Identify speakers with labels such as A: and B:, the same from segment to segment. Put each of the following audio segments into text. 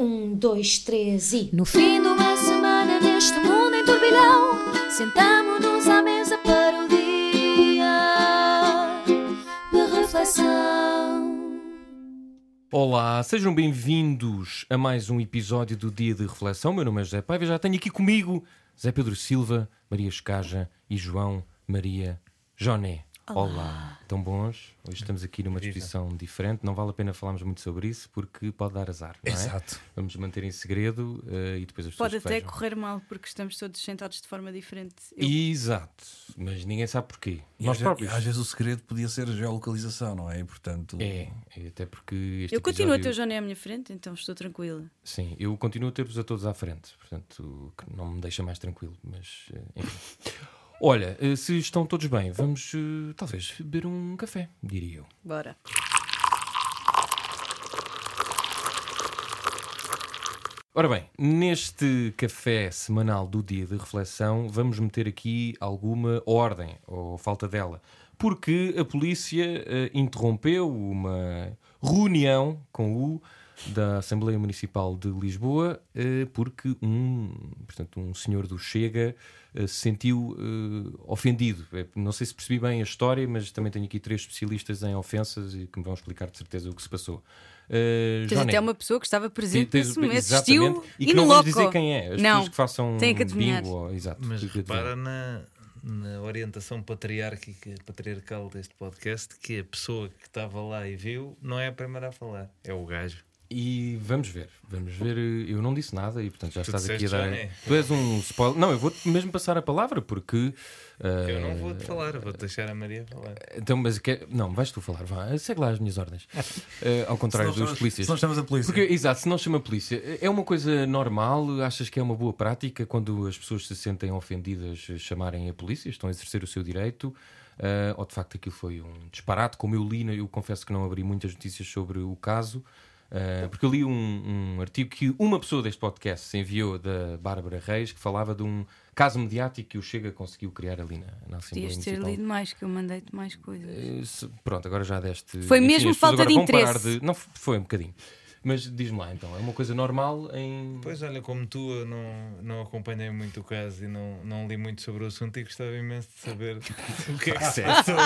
A: Um, dois, três e.
B: No fim de uma semana neste mundo em turbilhão, sentamo-nos à mesa para o dia de reflexão.
C: Olá, sejam bem-vindos a mais um episódio do Dia de Reflexão. Meu nome é José Paiva, já tenho aqui comigo Zé Pedro Silva, Maria Escaja e João Maria Joné. Olá. Tão bons? Hoje estamos aqui numa disposição diferente. Não vale a pena falarmos muito sobre isso porque pode dar azar. Não é?
D: Exato.
C: Vamos manter em segredo eh, e depois as pessoas
E: Pode até
C: vejam.
E: correr mal porque estamos todos sentados de forma diferente. Eu-
C: Exato, mas ninguém sabe porquê.
D: E
C: Nós
D: às,
C: próprios.
D: às vezes o segredo podia ser a geolocalização, não é? E portanto.
C: É, é, até porque este
E: eu continuo a ter o Johnny à minha frente, então estou tranquila.
C: Sim, eu continuo a ter-vos a todos à frente, portanto, que não me deixa mais tranquilo, mas eh, enfim. Olha, eh, se estão todos bem, vamos eh, talvez beber um café, diria eu.
E: Bora.
C: Ora bem, neste café semanal do dia de reflexão, vamos meter aqui alguma ordem, ou falta dela, porque a polícia eh, interrompeu uma reunião com o da Assembleia Municipal de Lisboa, eh, porque um, portanto, um senhor do Chega eh, se sentiu eh, ofendido. Eh, Não sei se percebi bem a história, mas também tenho aqui três especialistas em ofensas e que me vão explicar de certeza o que se passou. Eh,
E: Tens até uma pessoa que estava presente
C: Tens-
E: nesse momento, assistiu
C: e que não vamos dizer quem é. As
E: Não,
C: pessoas que façam
E: tem que adivinhar.
C: bingo, ou- exato.
F: Mas repara na, na orientação patriárquica, patriarcal deste podcast que a pessoa que estava lá e viu não é a primeira a falar, é o gajo.
C: E vamos ver, vamos ver. Eu não disse nada e portanto já
F: Tu
C: estás aqui a dar.
F: já, né?
C: Tu és um spoiler. Não, eu vou-te mesmo passar a palavra porque. eh,
F: Eu não vou-te falar, vou deixar a Maria falar.
C: Então, mas que... não, vais tu falar, vá, segue lá as minhas ordens. Eh, ao contrário dos
D: chamas-
C: polícias.
D: Se não chamas a polícia.
C: Porque, exato, se não chama a polícia, é uma coisa normal? Achas que é uma boa prática quando as pessoas se sentem ofendidas eh, chamarem a polícia? Estão a exercer o seu direito? Ah, ou de facto aquilo foi um disparate? Como eu li, eu confesso que não abri muitas notícias sobre o caso, ah, porque eu li um, um artigo que uma pessoa deste podcast se enviou da Bárbara Reis que falava de um caso mediático que o Chega conseguiu criar ali na, na Assembleia
E: Podias ter lido mais, que eu mandei-te mais coisas.
C: Eh, se- Pronto, agora já deste.
E: Foi mesmo
C: as pessoas
E: falta de interesse.
C: Não, f- foi um bocadinho. Mas diz-me lá então, é uma coisa normal em.
F: Pois olha, como tu eu não, não acompanhei muito o caso e não, não li muito sobre o assunto e gostava imenso de saber o que é que se passou.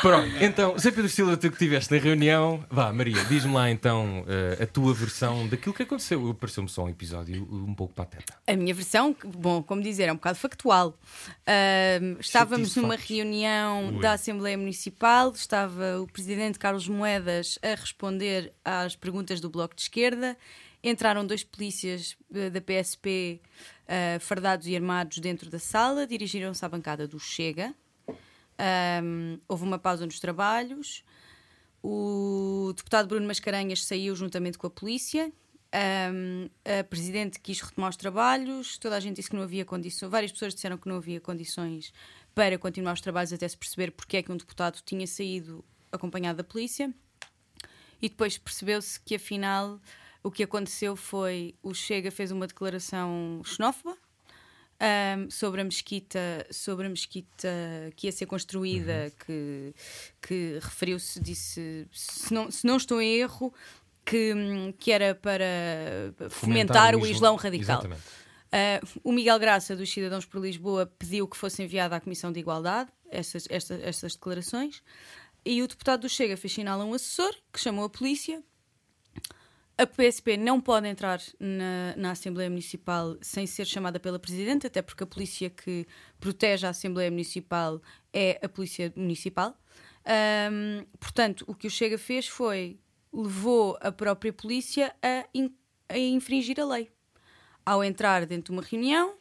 C: Pronto, então, Zé Pedro Silva, tu que estiveste na reunião, vá, Maria, diz-me lá então eh, a tua versão daquilo que aconteceu. Pareceu-me só um episódio um pouco pateta.
E: A minha versão, bom, como dizer, é um bocado factual. Ahm, estávamos
C: Chatice
E: numa
C: factos.
E: reunião
F: Ui.
E: da Assembleia Municipal, estava o presidente Carlos Moedas a responder às perguntas do Bloco de Esquerda. Entraram dois polícias eh, da PSP eh, fardados e armados dentro da sala, dirigiram-se à bancada do Chega. Ahm, houve uma pausa nos trabalhos. O deputado Bruno Mascarenhas saiu juntamente com a polícia. Ahm, a presidente quis retomar os trabalhos. Toda a gente disse que não havia condições. Várias pessoas disseram que não havia condições para continuar os trabalhos até se perceber porque é que um deputado tinha saído acompanhado da polícia. E depois percebeu-se que afinal o que aconteceu foi o Chega fez uma declaração xenófoba ahm, sobre a mesquita sobre a mesquita que ia ser construída que, que referiu-se disse se não, se não estou em erro que, que era para fomentar, o Islão radical
C: Exatamente.
E: Uh, o Miguel Graça, dos Cidadãos por Lisboa, pediu que fosse enviada à Comissão de Igualdade essas, esta- estas declarações. E o deputado do Chega fez sinal a um assessor que chamou a polícia. A PSP não pode entrar na, na Assembleia Municipal sem ser chamada pela Presidente, até porque a polícia que protege a Assembleia Municipal é a Polícia Municipal. Ahm, portanto, o que o Chega fez foi levou a própria polícia a, in- a infringir a lei ao entrar dentro de uma reunião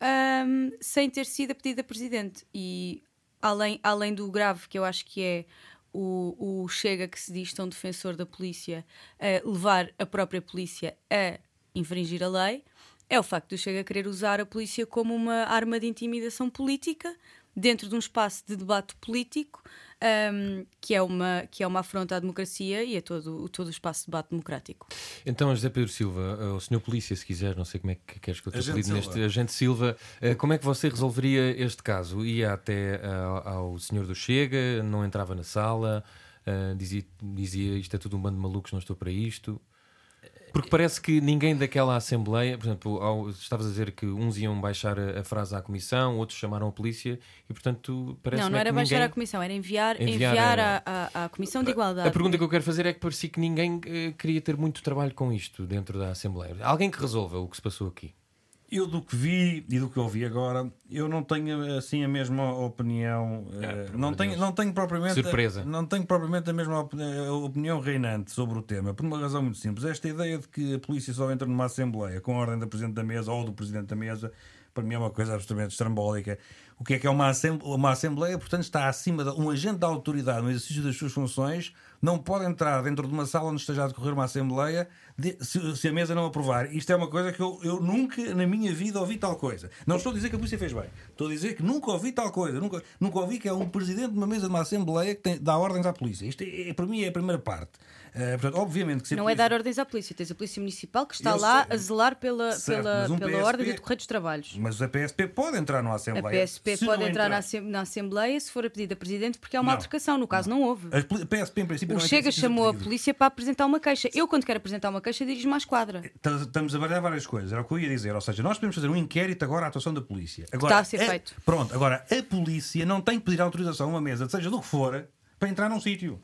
E: ahm, sem ter sido a pedido da Presidente. E além, além do grave, que eu acho que é o, o Chega que se diz tão defensor da polícia a levar a própria polícia a infringir a lei, é o facto do Chega querer usar a polícia como uma arma de intimidação política dentro de um espaço de debate político ahm, que, é uma, que é uma afronta à democracia e a todo, todo o espaço de debate democrático.
C: Então, José Pedro Silva, eh, o senhor Polícia, se quiser, não sei como é que queres que eu te apelido neste.
D: Silva.
C: Agente Silva, eh, como é que você resolveria este caso? Ia até ah, ao senhor do Chega, não entrava na sala, dizia, dizia isto é tudo um bando de malucos, não estou para isto. Porque parece que ninguém daquela Assembleia, por exemplo, ao- estavas a dizer que uns iam baixar a, a frase à Comissão, outros chamaram a polícia e, portanto, parece
E: Não, não era
C: que
E: baixar
C: ninguém...
E: à Comissão, era enviar,
C: Enviar
E: enviar,
C: a-
E: à, à- à Comissão de Igualdade.
C: A pergunta que eu quero fazer é que parecia que ninguém eh, queria ter muito trabalho com isto dentro da Assembleia. Alguém que resolva o que se passou aqui.
D: Eu do que vi e do que ouvi agora, eu não tenho assim a mesma opinião. eh,
C: pelo
D: não, tenho,
C: Deus.
D: não tenho propriamente
C: Surpresa.
D: não tenho propriamente a mesma a opinião reinante sobre o tema, por uma razão muito simples. Esta ideia de que a polícia só entra numa assembleia com a ordem da presidente da mesa ou do presidente da mesa, para mim é uma coisa absolutamente estrambólica. O que é que é uma assembleia? Uma assembleia, portanto, está acima de um agente da autoridade no exercício das suas funções, não pode entrar dentro de uma sala onde esteja a decorrer uma assembleia de- se, se a mesa não aprovar. Isto é uma coisa que eu, eu nunca na minha vida ouvi tal coisa. Não estou a dizer que a polícia fez bem. Estou a dizer que nunca ouvi tal coisa. Nunca, nunca ouvi que é um presidente de uma mesa de uma assembleia que tem, dá ordens à polícia. Isto é, é- para mim é a primeira parte. Eh, portanto, obviamente que a
E: Não é
D: polícia-
E: dar ordens à polícia, tens a Polícia Municipal que está
D: Eu
E: lá
D: sei.
E: a zelar pela,
D: Certo,
E: pela,
D: um
E: pela
D: PSP
E: ordem de decorrer dos trabalhos.
D: Mas a PSP pode entrar numa
E: A
D: assembleia.
E: PSP
D: Se
E: pode
D: não
E: entrar na, assem- na Assembleia se for a pedido a Presidente porque é uma
D: Não.
E: altercação. No caso, não houve.
D: A poli- a PSP, em princípio,
E: O
D: é
E: Chega
D: exercício
E: chamou a polícia para apresentar uma queixa. Eu, quando quero apresentar uma queixa, dirijo-me à esquadra.
D: Estamos- Estamos a variar várias coisas, era o que eu ia dizer. Ou seja, nós podemos fazer um inquérito agora à atuação da polícia. Agora,
E: Está a ser feito.
D: Pronto, agora a polícia não tem que pedir autorização a uma mesa, seja do que for, para entrar num sítio.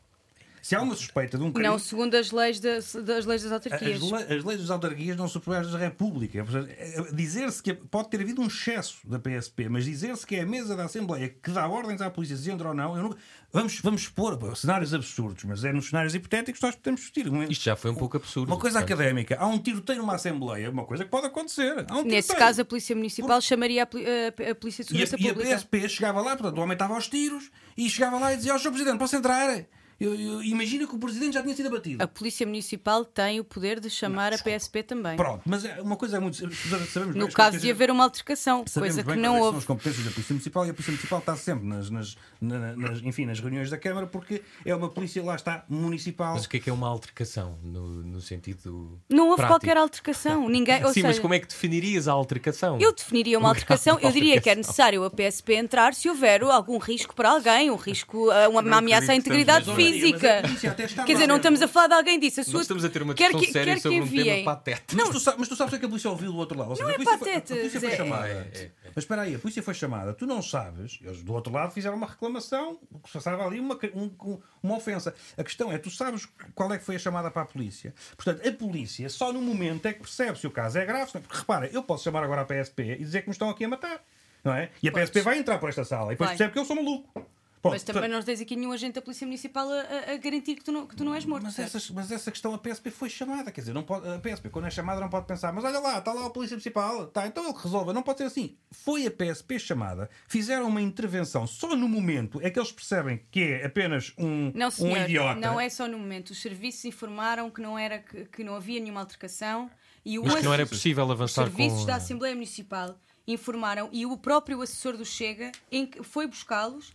D: Se há uma suspeita de um crime.
E: Não segundo as leis das, das leis das
D: As,
E: autarquias.
D: le- as leis das autarquias não são superiores da República. É- é- Dizer-se que pode ter havido um excesso da PSP, mas dizer-se que é a mesa da Assembleia que dá ordens à polícia se entra ou não, eu não- vamos, vamos expor pô, cenários absurdos, mas é nos cenários hipotéticos que nós podemos discutir.
C: Isto já foi um pouco absurdo.
D: Uma coisa
C: portanto.
D: académica. Há um tiroteio numa Assembleia, uma coisa que pode acontecer. Há um
E: Nesse caso, a Polícia Municipal chamaria a, a- a Polícia de
D: E a,
E: Segurança
D: e a
E: Pública.
D: PSP chegava lá, portanto, o homem estava aos tiros e chegava lá e dizia: Ó, Sr. Presidente, posso entrar? Eu, eu- imagina que o Presidente já tinha sido abatido.
E: A Polícia Municipal tem o poder de chamar a PSP também.
D: Pronto, mas é uma coisa é muito. Sabemos bem
E: No
D: as
E: caso de haver uma altercação, coisa que
D: quais é
E: não
D: são
E: houve.
D: as competências da Polícia Municipal e a Polícia Municipal está sempre nas, nas, na- nas- enfim, nas reuniões da Câmara porque é uma polícia, lá está, municipal.
C: Mas o que é que é uma altercação no, no sentido.
E: Não houve
C: prático?
E: qualquer altercação. Ninguém, ou
C: Sim,
E: seja,
C: mas como é que definirias a altercação?
E: Eu definiria uma
C: Um
E: altercação, eu diria que é
C: altercação.
E: necessário a PSP entrar se houver algum risco para alguém, um risco, ah, uma, uma ameaça à integridade
D: Mas,
E: física.
D: mas a polícia até está
E: Quer dizer, não estamos a falar de alguém disso. A sua...
C: Nós estamos a ter uma
E: quer
C: discussão
E: que,
C: séria sobre
E: que
C: um tema
E: enviem.
C: patete.
D: Mas tu, sabes, mas tu sabes o que é que a polícia ouviu do outro lado? Ou seja,
E: Não
D: a
E: é
D: polícia foi-
E: patete,
D: a polícia foi chamada.
C: É, é, é.
D: Mas espera aí, a polícia foi chamada. Tu não sabes, eles do outro lado fizeram uma reclamação, que se passava ali uma, um- um- uma ofensa. A questão é, tu sabes qual é que foi a chamada para a polícia. Portanto, a polícia só no momento é que percebe se o caso é grave. não- Porque repara, eu posso chamar agora a PSP e dizer que me estão aqui a matar. Não é? E a PSP vai entrar por esta sala e depois
E: Vai.
D: percebe que eu sou maluco. Pronto,
E: Mas também não tens aqui nenhum agente da Polícia Municipal a, a- garantir que tu, não, que tu não és morto.
D: Mas, essas- mas essa questão a PSP foi chamada, quer dizer, não pode, a PSP quando é chamada não pode pensar, mas olha lá, está lá a Polícia Municipal, tá, então ele resolve, não pode ser assim. Foi a PSP chamada, fizeram uma intervenção só no momento é que eles percebem que é apenas um,
E: Não,
D: um
E: senhor,
D: idiota.
E: não é só no momento. Os serviços informaram que não, era, que, que não havia nenhuma altercação e o
C: Mas que não era possível
E: Os
C: avançar
E: serviços
C: com.
E: da Assembleia Municipal informaram e o próprio assessor do Chega em que foi buscá-los,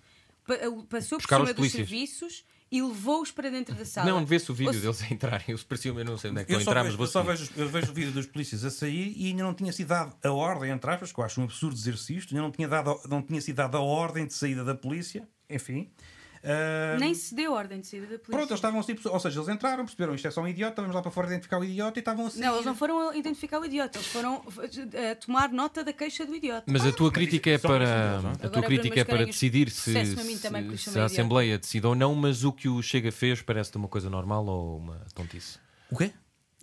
E: passou por
C: Buscar os
E: cima dos serviços e levou-os para dentro da sala.
C: Não, vê-se o vídeo
E: Ou se-
C: deles a entrarem. Eu não sei onde é que
D: Eu
C: estão
D: só,
C: a entrar,
D: vejo,
C: mas vou
D: eu, só vejo, eu vejo o vídeo dos polícias a sair e ainda não tinha sido dado a ordem, entre aspas, que eu acho um absurdo dizer-se isto, ainda não tinha, dado, não tinha sido dada a ordem de saída da polícia, enfim. Ah,
E: Nem se deu ordem de saída da polícia.
D: Pronto, eles estavam tipo, ou seja, eles entraram, perceberam isto é só um idiota, vamos lá para fora identificar o idiota e estavam assim.
E: Não, eles não foram identificar o idiota, eles foram a tomar nota da queixa do idiota.
C: Mas a tua crítica é para
D: é?
C: a
E: Agora,
C: tua crítica é para decidir se, se, se a. Assembleia decide ou não, mas o que o Chega fez parece-te uma coisa normal ou uma tontice?
D: O quê?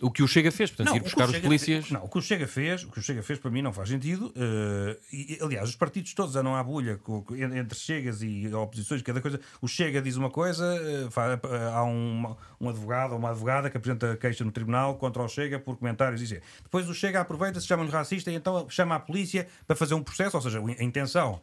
C: O que o Chega fez, portanto, ir
D: o que
C: buscar os polícias.
D: fez- não, o que o Chega fez, o que o Chega fez para mim não faz sentido. eh, e, aliás, os partidos todos andam à bulha com- entre Chegas e oposições, cada coisa. O Chega diz uma coisa, eh, fa- eh, há um, um advogado ou uma advogada que apresenta queixa no tribunal contra o Chega por comentários e dizer. Depois o Chega aproveita-se, chama-lhe racista e então chama a polícia para fazer um processo, ou seja, a intenção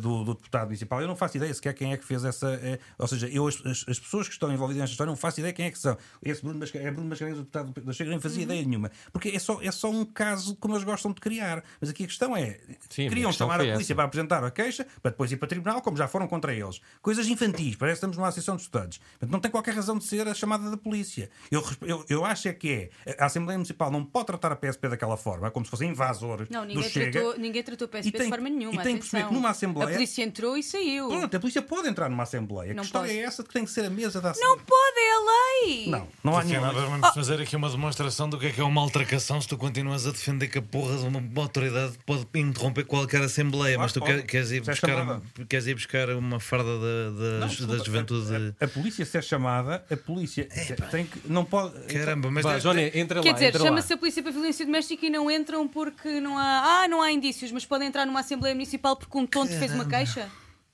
D: do, do deputado municipal. Eu não faço ideia sequer quem é que fez essa. ou seja, eu, as, as- as pessoas que estão envolvidas nesta história não faço ideia quem é que são. Esse Bruno Mascarenhas, é Bruno Mascarenhas, o deputado da Chega, nem fazia ideia nenhuma. Porque é só, é só um caso como eles gostam de criar. Mas aqui a questão é:
C: Sim, a
D: queriam
C: questão
D: chamar a polícia
C: essa.
D: para apresentar a queixa, para depois ir para tribunal, como já foram contra eles. Coisas infantis, parece que estamos numa associação de estudantes. Portanto, não tem qualquer razão de ser a chamada da polícia. Eu, eu, eu acho é que é. A Assembleia Municipal não pode tratar a PSP daquela forma, como se fossem invasores
E: Não,
D: do
E: ninguém
D: Chega.
E: tratou, ninguém tratou o PSP
D: tem-
E: de forma nenhuma.
D: e tem que perceber que numa Assembleia-
E: A polícia entrou e saiu.
D: Pronto, a polícia pode entrar numa Assembleia.
E: Não
D: a questão
E: pode.
D: é essa que tem que ser a mesa da
E: Não
D: Assembleia.
E: pode, é a sei!
D: Não, não há nenhuma.
F: Vamos fazer aqui uma demonstração do que é que é uma altercação se tu continuas a defender que a porra de uma, uma autoridade pode interromper qualquer assembleia, mas tu
D: Pode,
F: queres, ir
D: Se é
F: buscar, queres ir buscar uma farda da, da,
D: Não,
F: da juventude.
D: A, a- a polícia, se é chamada, a polícia tem que. Não pode.
F: Caramba, mas
C: Vá,
F: deve-
C: Johnny, entra
E: Quer
C: lá,
E: dizer, chama-se a polícia para violência doméstica e não entram porque não há. Ah, não há indícios, mas podem entrar numa Assembleia Municipal porque um tonto fez uma queixa?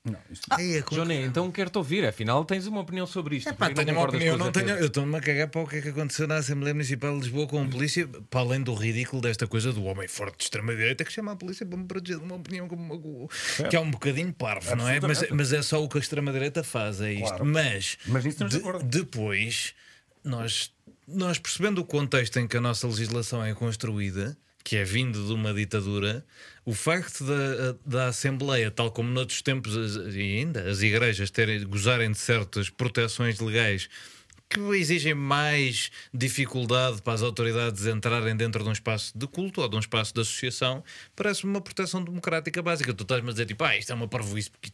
D: Não, isto-
F: Ei, é
C: Johnny, então quero-te ouvir, afinal tens uma opinião sobre isto.
F: Pá,
C: Porquê que
F: tenho uma opinião, não tenho, eu estou-me a cagar para o que é que aconteceu na Assembleia Municipal de Lisboa com a polícia, para além do ridículo desta coisa do homem forte de extrema-direita que chama a polícia para me proteger de uma opinião como uma- que é um bocadinho parvo, não é? Mas,
D: Absolutamente.
F: mas é só o que a extrema-direita faz, é isto.
D: Claro.
F: Mas,
D: Mas de
F: depois, nós, nós percebendo o contexto em que a nossa legislação é construída, que é vindo de uma ditadura, o facto da, da Assembleia, tal como noutros tempos e ainda as igrejas terem, gozarem de certas proteções legais que exigem mais dificuldade para as autoridades entrarem dentro de um espaço de culto ou de um espaço de associação, parece-me uma proteção democrática básica. Tu estás-me a dizer, tipo, ah, isto é uma parvoíce, porque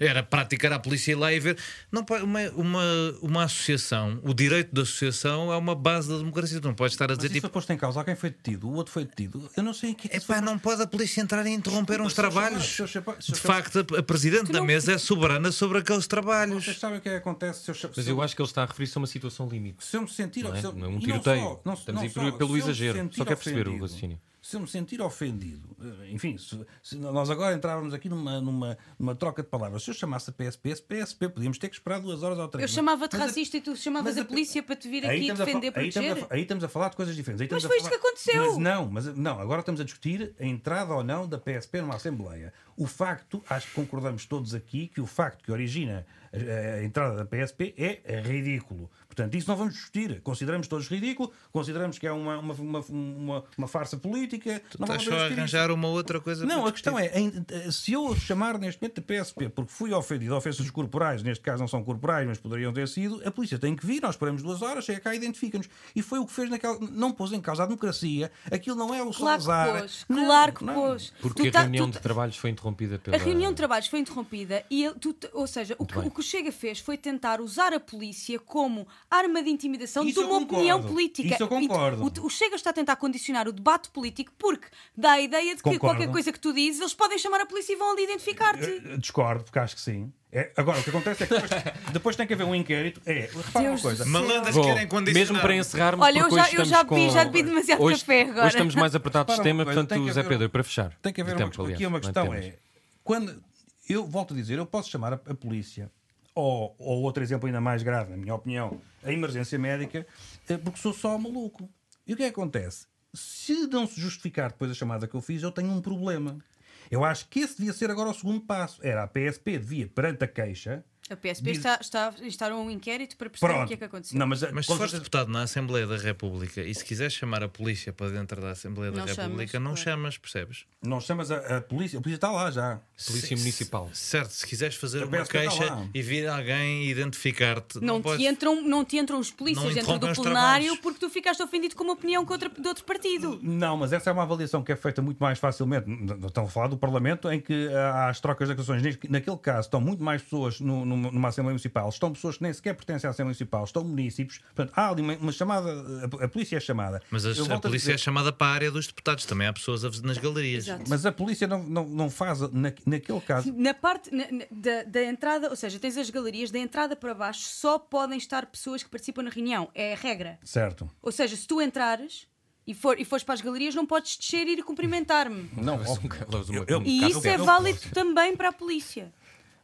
F: era praticar a polícia ir lá e ver. Não, pá, uma, uma, uma associação, o direito da associação é uma base da democracia. Tu não podes estar a
D: Mas
F: dizer,
D: isso
F: tipo,
D: foi posto em causa. Alguém foi detido, o outro foi detido. Eu não sei em que é
F: Epá, não pode a polícia entrar e interromper uns
D: se eu chamar-
F: trabalhos.
D: se eu chamar- se eu
F: De facto, a, presidente da mesa é soberana sobre aqueles trabalhos.
D: Vocês sabem o que é que acontece se eu, cha-
C: Mas eu acho que ele está a referir-se a uma situação limite.
D: Se eu me sentir
C: Não é? Não é um tiroteio.
D: só- não-
C: Estamos
D: não
C: a ir
D: só-
C: pelo exagero. Só quero perceber o
D: ofendido,
C: raciocínio.
D: Se eu me sentir ofendido, eh, enfim, se, se nós agora entrávamos aqui numa, numa, numa troca de palavras, se eu chamasse a PSP, PSP, podíamos ter que esperar duas horas ou três.
E: Eu chamava-te
D: Mas a-
E: racista e tu chamavas
D: mas
E: a polícia para te vir aqui
D: a
E: defender,
D: fa- aí estamos, a, aí estamos a falar de coisas diferentes. Aí
E: Mas
D: a
E: foi isto que aconteceu.
D: Mas não, mas não, agora estamos a discutir a entrada ou não da PSP numa Assembleia. O facto, acho que concordamos todos aqui, que o facto que origina a, a entrada da PSP é ridículo. Portanto, isso não vamos discutir. Consideramos todos ridículo, consideramos que é uma, uma, uma, uma, uma farsa política. não
F: Estás
D: vamos
F: só a
D: discutir isso.
F: arranjar uma outra coisa
D: Não, a questão é, se eu chamar neste momento a PSP porque fui ofendido, ofensas corporais, neste caso não são corporais, mas poderiam ter sido, a polícia tem que vir, nós esperamos duas horas, chega cá e identifica-nos. E foi o que fez naquela. Não pôs em causa a democracia, aquilo não é o
E: Claro que
D: Salazar.
E: pôs,
D: Não,
E: claro que
D: não.
E: pôs.
C: Porque
E: Tu
C: a
E: tá-
C: reunião
E: tu
C: de
E: tá-
C: trabalhos foi interrompida pela...
E: A reunião de trabalhos foi interrompida e tu- ou seja, o que, o que o Chega fez foi tentar usar a polícia como arma de intimidação
D: Isso
E: de uma opinião política.
D: Isso eu concordo.
E: O, o Chega está a tentar condicionar o debate político porque dá a ideia de que
D: Concordo.
E: qualquer coisa que tu dizes, eles podem chamar a polícia e vão ali identificar-te.
D: Discordo, porque acho que sim. É, agora, o que acontece é que depois, depois tem que haver um inquérito. É, repara
E: Deus
D: uma coisa.
F: Malandras
C: Bom,
F: querem condicionar.
C: mesmo para encerrarmos,
E: Olha, eu já-
C: hoje
E: eu já bebi-
C: com-
E: já bebi demasiado
C: hoje,
E: café agora.
C: Hoje estamos mais apertados de tema, portanto,
D: que
C: Zé
D: haver-
C: Pedro, para fechar.
D: Tem que haver
C: de
D: uma,
C: tempo, aliás,
D: aqui uma questão é quando eu volto a dizer, eu posso chamar a, a polícia ou, ou outro exemplo ainda mais grave, na minha opinião, a emergência médica, eh, porque sou só maluco. E o que é que acontece? Se não se justificar depois a chamada que eu fiz, eu tenho um problema. Eu acho que esse devia ser agora o segundo passo. Era a PSP devia, perante a queixa,
E: A PSP
D: Diz-
E: está, está, está um inquérito para perceber
D: pronto.
E: o que é que aconteceu.
D: Não, mas,
F: Mas se fores deputado na Assembleia da República e se quiseres chamar a polícia para dentro da Assembleia da
E: Não chamas,
F: República, não
E: claro.
F: chamas, percebes?
D: não chamas a, a polícia, a polícia está lá já.
C: Polícia Municipal.
F: Certo, se quiseres fazer
D: A
F: uma queixa e vir alguém identificar-te,
E: Não,
F: não,
E: te
F: podes-
E: entram, não te entram os polícias dentro do plenário porque tu ficaste ofendido com uma opinião que outra, de outro partido.
D: Não, mas essa é uma avaliação que é feita muito mais facilmente. Estão a falar do Parlamento, em que há as trocas de. Neste- Naquele caso, estão muito mais pessoas no- numa, numa Assembleia Municipal. Estão pessoas que nem sequer pertencem à Assembleia Municipal. Estão municípios. Portanto, há ali uma, uma chamada. A, a polícia é chamada.
F: Mas as- a polícia é
D: dizer,
F: chamada para a área dos deputados. Também há pessoas a- nas galerias.
E: Exato.
D: Mas a polícia não, não, não faz, na, naquele caso.
E: Na parte na- na- da, da entrada, ou seja, tens as galerias, da entrada para baixo só podem estar pessoas que participam na reunião. É a regra.
D: Certo.
E: Ou seja, se tu entrares e, for, e fores para as galerias, não podes descer e ir cumprimentar-me.
D: Não,
E: E isso é válido também para a polícia.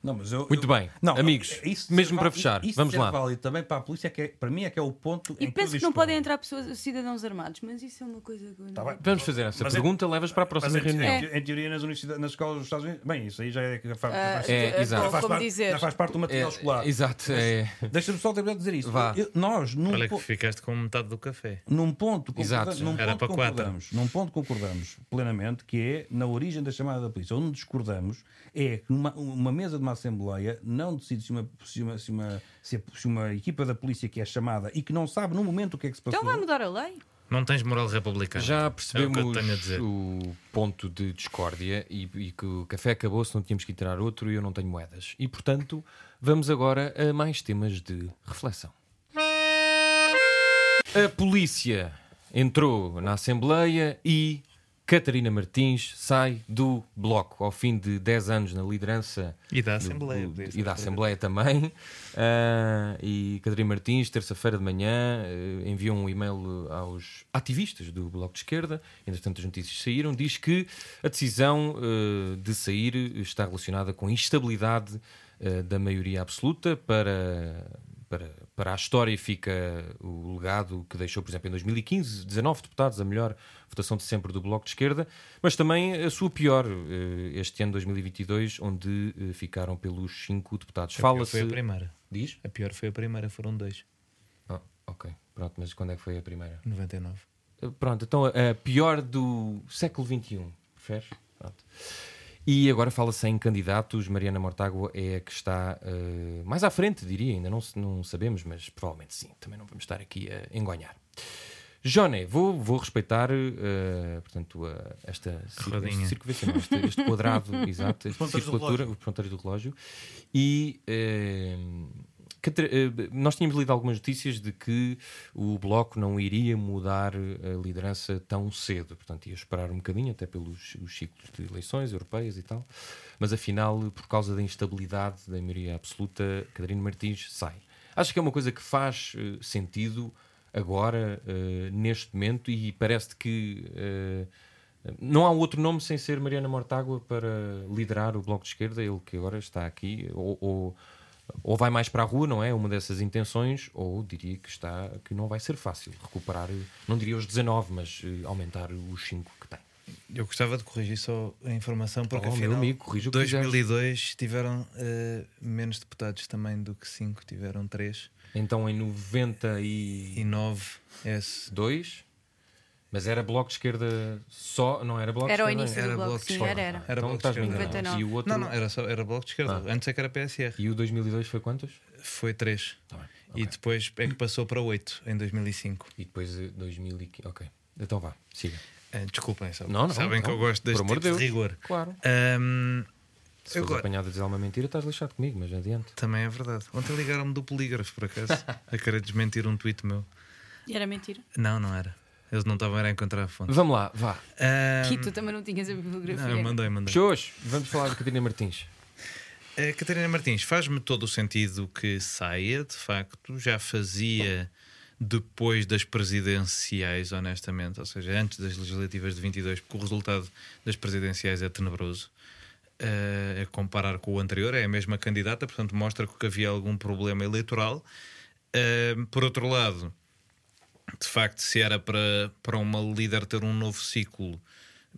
D: Não, mas eu,
C: Muito
D: eu-
C: bem. Amigos,
D: isso
C: mesmo
D: ser
C: para fechar,
D: isso
C: vamos
D: ser
C: lá.
D: válido também para a polícia, que é, para mim é que é o ponto.
E: E
D: em
E: penso que
D: eu
E: não podem entrar pessoas, cidadãos armados, mas isso é uma coisa que não...
D: Tá bem.
C: Vamos fazer essa
D: Mas é-
C: pergunta, levas para a próxima reunião.
D: em- em teoria, nas, universidades, nas escolas dos Estados Unidos. Bem, isso aí já é. Já faz,
E: Ah,
D: faz-
C: É, exato.
E: como-
D: faz
E: como
D: parte,
E: dizer.
D: já faz parte do material escolar.
C: É, exato, é.
D: Deixa-me só terminar de dizer.
C: Vá.
D: Eu- nós, num,
F: Olha
D: po-
F: que ficaste com metade do café.
D: num ponto,
C: Exato.
D: concordamos, num
F: Era
D: ponto
F: para quatro.
D: concordamos, num ponto concordamos plenamente, que é na origem da chamada da polícia. Onde discordamos é que uma, uma mesa de uma Assembleia não decide se uma, se, uma, se, uma, se uma equipa da polícia que é chamada e que não sabe no momento o que é que se passou.
E: Então vai mudar a lei?
F: Não tens moral republicana.
C: Já
F: É o
C: percebemos
F: que eu tenho a dizer.
C: o ponto de discórdia e, e que o café acabou se não tínhamos que ir tirar outro e eu não tenho moedas. E portanto, vamos agora a mais temas de reflexão. A polícia entrou na Assembleia e Catarina Martins sai do Bloco ao fim de 10 anos na liderança
F: E da
C: do-
F: Assembleia,
C: do-
F: podia
C: e da Assembleia também. Ah, e Catarina Martins, terça-feira de manhã, eh, enviou um e-mail aos ativistas do Bloco de Esquerda. Entretanto, as notícias saíram. Diz que a decisão eh, de sair está relacionada com a instabilidade eh, da maioria absoluta para. Para, para a história fica o legado que deixou, por exemplo, em 2015, 19 deputados, a melhor votação de sempre do Bloco de Esquerda, mas também a sua pior eh, este ano 2022, onde eh, ficaram pelos cinco deputados.
F: A pior
C: Fala-se.
F: foi a primeira.
C: Diz?
F: A pior foi a primeira, foram dois.
C: Ah, ok. Pronto, mas quando é que foi a primeira?
F: 99.
C: Uh, Pronto, então a a pior do século XXI. Preferes? Pronto. E agora fala-se em candidatos. Mariana Mortágua é a que está uh, mais à frente, diria. Ainda não, não sabemos, mas provavelmente sim. Também não vamos estar aqui a engonhar. Joné, vou, vou respeitar uh, portanto, uh, esta cir-
F: Rodinha.
C: este este, quadrado, exato, circulatura, os ponteiros do relógio. E uh, nós tínhamos lido algumas notícias de que o Bloco não iria mudar a liderança tão cedo, portanto ia esperar um bocadinho, até pelos os ciclos de eleições europeias e tal, mas afinal, por causa da instabilidade da maioria absoluta, Catarina Martins sai. Acho que é uma coisa que faz eh, sentido agora, eh, neste momento, e parece que eh, não há outro nome sem ser Mariana Mortágua para liderar o Bloco de Esquerda, ele que agora está aqui, ou, ou, ou vai mais para a rua, não é? Uma dessas intenções, ou diria que está que não vai ser fácil recuperar, não diria os 19, mas eh, aumentar os 5 que tem.
F: Eu gostava de corrigir só a informação, porque
C: Oh, meu
F: afinal,
C: amigo, corrija o que
F: 2002 tiveram eh, menos deputados também do que 5, tiveram 3
C: Então em 92,
F: e 9 S.
C: mas era Bloco de Esquerda só, não era Bloco
E: Era o
C: de Esquerda?
E: início
F: Era
E: do bloco,
F: bloco de
E: sim,
F: esquerda.
E: era, era.
F: Era
C: então
F: Bloco de Esquerda.
C: enganar.
E: 99.
C: E o outro,
F: Não, não, era, só, era Bloco de Esquerda.
C: Ah.
F: Antes é que era PSR.
C: E o 2002 foi quantos?
F: Foi 3.
C: Tá bem,
F: E depois é que passou para 8 em 2005.
C: E depois eh, 2015. Ok. Então vá, siga.
F: Ah, desculpem, sabe-
C: Não, não,
F: sabem que
C: não.
F: eu gosto deste tipo
C: de
F: rigor.
C: Claro.
F: Ahm,
C: Se fores apanhado a dizer uma mentira, estás lixado comigo, mas adiante.
F: também é verdade. Ontem ligaram-me do polígrafo, por acaso, a querer desmentir um tweet meu.
E: E era mentira.
F: Não, não era. Eles não estavam a encontrar a fonte.
C: Vamos lá, vá.
F: Ahm,
E: E tu também não tinhas a bibliografia.
F: não, eu mandei, mandei.
C: Pessoas, vamos falar de Catarina Martins.
F: A Catarina Martins faz-me todo o sentido que saia, de facto, já fazia depois das presidenciais, honestamente, ou seja, antes das legislativas de 22, porque o resultado das presidenciais é tenebroso. Eh, a comparar com o anterior, é a mesma candidata, portanto, mostra que havia algum problema eleitoral. Eh, por outro lado, de facto, se era para, para uma líder ter um novo ciclo,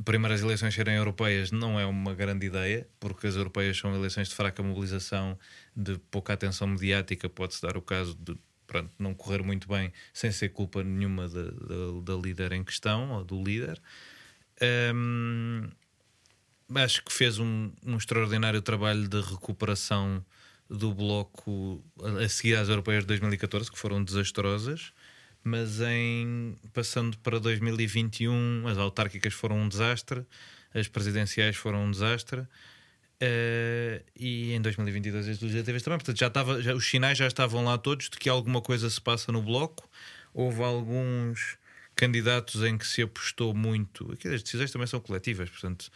F: primeiras eleições serem europeias não é uma grande ideia, porque as europeias são eleições de fraca mobilização, de pouca atenção mediática. Pode-se dar o caso de pronto, não correr muito bem sem ser culpa nenhuma da, da, da líder em questão ou do líder. Hum, acho que fez um, um extraordinário trabalho de recuperação do bloco a seguir às europeias de 2014, que foram desastrosas. Mas em passando para 2021, as autárquicas foram um desastre, as presidenciais foram um desastre. eh, e em 2022 as legislativas também, portanto já estava, já, os sinais já estavam lá todos de que alguma coisa se passa no bloco. Houve alguns candidatos em que se apostou muito. Aqui as decisões também são coletivas, portanto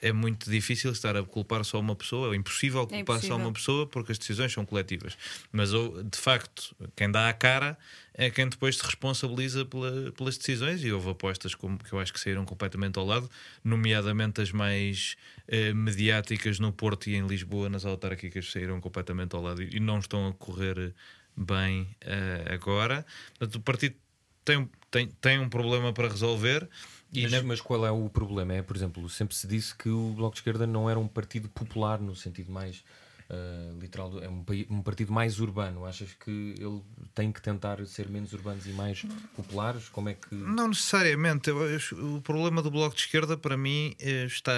F: é muito difícil estar a culpar só uma pessoa, é impossível culpar só
E: impossível.
F: uma pessoa porque as decisões são coletivas. Mas de facto, quem dá a cara é quem depois se responsabiliza pela- pelas decisões e houve apostas como, que eu acho que saíram completamente ao lado, nomeadamente as mais eh, mediáticas no Porto e em Lisboa, nas autárquicas, saíram completamente ao lado e, e não estão a correr bem eh, agora. Portanto, o partido tem, tem, tem um problema para resolver.
C: Mas,
F: na-
C: mas qual é o problema? É, por exemplo, sempre se disse que o Bloco de Esquerda não era um partido popular no sentido mais ah, literal, do- é um, um partido mais urbano. Achas que ele tem que tentar ser menos urbanos e mais populares? Como é que.
F: Não necessariamente. O problema do Bloco de Esquerda, para mim, eh, está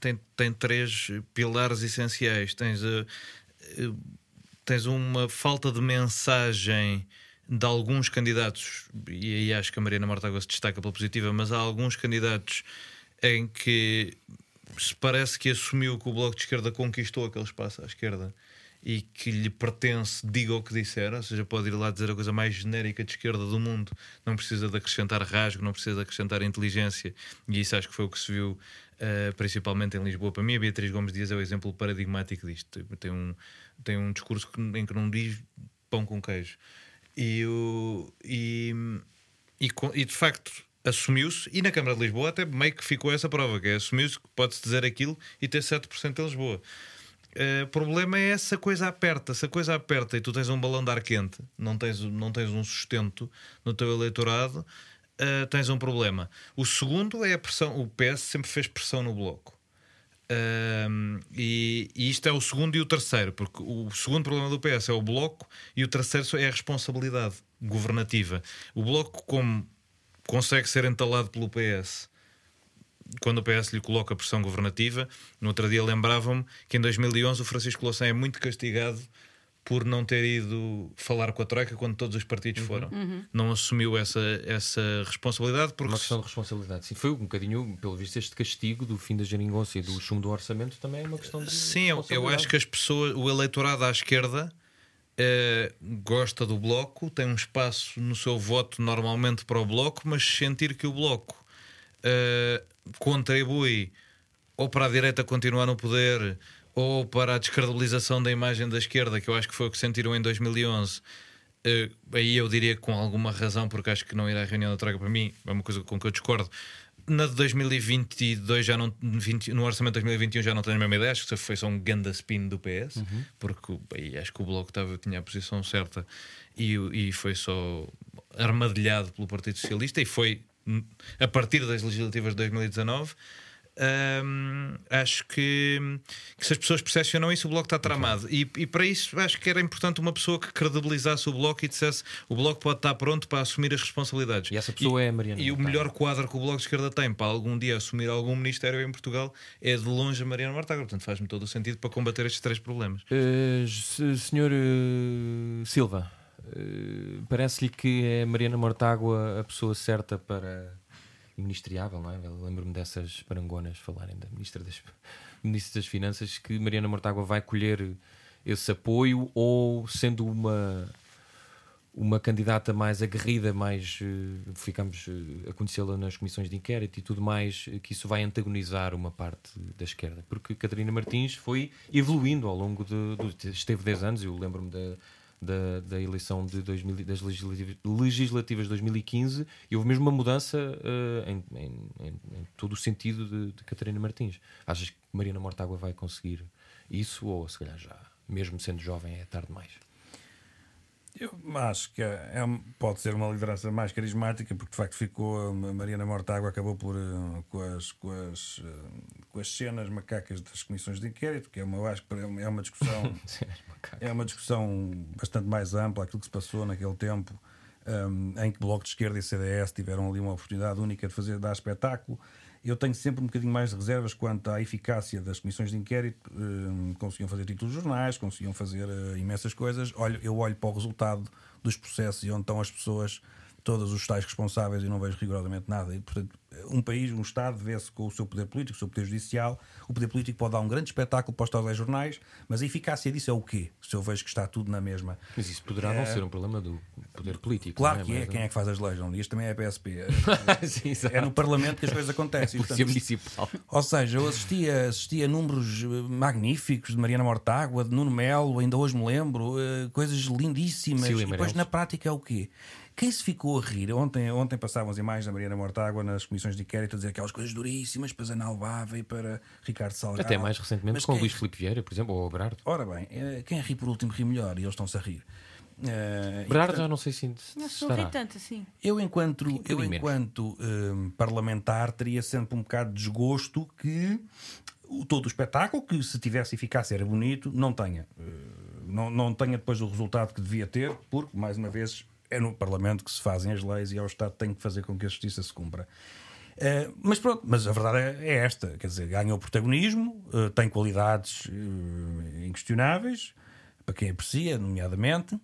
F: tem, tem três pilares essenciais. Tens, eh, tens uma falta de mensagem de alguns candidatos, e aí acho que a Mariana Mortágua se destaca pela positiva, mas há alguns candidatos em que se parece que assumiu que o Bloco de Esquerda conquistou aquele espaço à esquerda e que lhe pertence, diga o que disser, ou seja, pode ir lá dizer a coisa mais genérica de esquerda do mundo, não precisa de acrescentar rasgo, não precisa de acrescentar inteligência, e isso acho que foi o que se viu uh, principalmente em Lisboa. Para mim, a Beatriz Gomes Dias é o exemplo paradigmático disto. Tem um, tem um discurso em que não diz pão com queijo. E, o, e, e, e de facto assumiu-se, e na Câmara de Lisboa até meio que ficou essa prova, que é assumiu-se que pode-se dizer aquilo e ter 7% em Lisboa. O uh, problema é essa coisa aperta. Se a coisa aperta e tu tens um balão de ar quente, não tens, não tens um sustento no teu eleitorado, uh, tens um problema. O segundo é a pressão. O PS sempre fez pressão no bloco. Uh, e, e, isto é o segundo e o terceiro, porque o segundo problema do PS é o bloco e o terceiro é a responsabilidade governativa. O bloco, como consegue ser entalado pelo PS quando o PS lhe coloca pressão governativa. No outro dia lembravam-me que em 2011 o Francisco Louçã é muito castigado por não ter ido falar com a Troika quando todos os partidos uhum. foram. Uhum. Não assumiu essa, essa responsabilidade. Porque...
C: Uma questão de responsabilidade. Sim, foi um bocadinho, pelo visto, este castigo do fim da geringonça e do chumbo do orçamento também é uma questão de.
F: Sim, eu, eu acho que as pessoas, o eleitorado à esquerda. Uh, gosta do bloco, tem um espaço no seu voto normalmente para o bloco, mas sentir que o bloco uh, contribui ou para a direita continuar no poder ou para a descredibilização da imagem da esquerda, que eu acho que foi o que sentiram em 2011. Uh, eh, aí eu diria com alguma razão, porque acho que não ir à reunião da Troika para mim é uma coisa com que eu discordo. Na de 2022 já não, 20, no orçamento de 2021 já não tenho a mesma ideia, acho que foi só um ganda spin do PS, uhum. porque aí acho que o Bloco estava, tinha a posição certa e, e foi só armadilhado pelo Partido Socialista e foi a partir das legislativas de 2019. Um, acho que, que, se as pessoas percepcionam isso, o Bloco está tramado. E, e, para isso acho que era importante uma pessoa que credibilizasse o Bloco e dissesse o Bloco pode estar pronto para assumir as responsabilidades.
C: E essa pessoa
F: e,
C: é a Mariana.
F: E o melhor quadro que o Bloco de Esquerda tem para algum dia assumir algum ministério em Portugal é de longe a Mariana Mortágua. Portanto, faz-me todo o sentido para combater estes três problemas.
C: Uh, senhor uh, Silva. Eh, parece-lhe que é Mariana Mortágua a pessoa certa para ministriável, não é? Lembro-me dessas parangonas falarem da ministra das, ministra das Finanças que Mariana Mortágua vai colher esse apoio ou sendo uma uma candidata mais aguerrida, mais uh, ficamos uh, a conhecê-la nas comissões de inquérito e tudo mais, que isso vai antagonizar uma parte da esquerda, porque Catarina Martins foi evoluindo ao longo de, de esteve 10 anos, eu lembro-me da da, da eleição de 2000, das legislativas, legislativas de 2015 e houve mesmo uma mudança uh, em, em, em, todo o sentido de, de Catarina Martins. Achas que Mariana Mortágua vai conseguir isso ou se calhar já, mesmo sendo jovem, é tarde demais?
D: Eu acho que é, é, pode ser uma liderança mais carismática, porque de facto ficou. A Mariana Mortágua acabou por. Eh, com as, com, as, eh, com as cenas macacas das comissões de inquérito, que é uma, eu acho que é uma discussão. é uma discussão bastante mais ampla, aquilo que se passou naquele tempo, um, em que Bloco de Esquerda e CDS tiveram ali uma oportunidade única de fazer, dar espetáculo eu tenho sempre um bocadinho mais de reservas quanto à eficácia das comissões de inquérito. Uh, conseguiam fazer títulos de jornais, conseguiam fazer uh, imensas coisas. Olho, eu olho para o resultado dos processos e onde estão as pessoas todos os tais responsáveis e não vejo rigorosamente nada. E, portanto, um país, um Estado, vê-se com o seu poder político, o seu poder judicial. O poder político pode dar um grande espetáculo para os telejornais, mas a eficácia disso é o quê? Se eu vejo que está tudo na mesma.
C: Mas isso poderá é... não ser um problema do poder político.
D: Claro
C: é?
D: que é. Mas, Quem é que faz as leis? Não diz também é a PSP. É, Sim, é no Parlamento que as coisas acontecem.
C: É portanto, municipal.
D: Ou seja, eu assistia, assistia a números eh, magníficos de Mariana Mortágua, de Nuno Melo, ainda hoje me lembro, eh, coisas lindíssimas. e depois na prática é o quê? Quem se ficou a rir, ontem, ontem passavam as imagens da Mariana Mortágua nas comissões de inquérito a dizer aquelas coisas duríssimas para Zana Alvava e para Ricardo Salgado.
C: Até mais recentemente Mas com o Luís Filipe Vieira, por exemplo, ou o Berardo.
D: Ora bem, eh, quem ri por último ri melhor e eles estão-se a rir.
C: Uh, Berardo já não sei se,
E: se não sou tanto assim.
D: Eu, enquanto, eu, enquanto um, parlamentar, teria sempre um bocado de desgosto que o, todo o espetáculo, que se tivesse eficácia era bonito, não tenha. Uh, não, não tenha depois o resultado que devia ter, porque, mais uma vez, é no Parlamento que se fazem as leis e é o Estado tem que fazer com que a justiça se cumpra. Uh, mas pronto, mas a verdade é, é, esta: quer dizer, ganha o protagonismo, uh, tem qualidades uh, inquestionáveis, para quem aprecia, nomeadamente.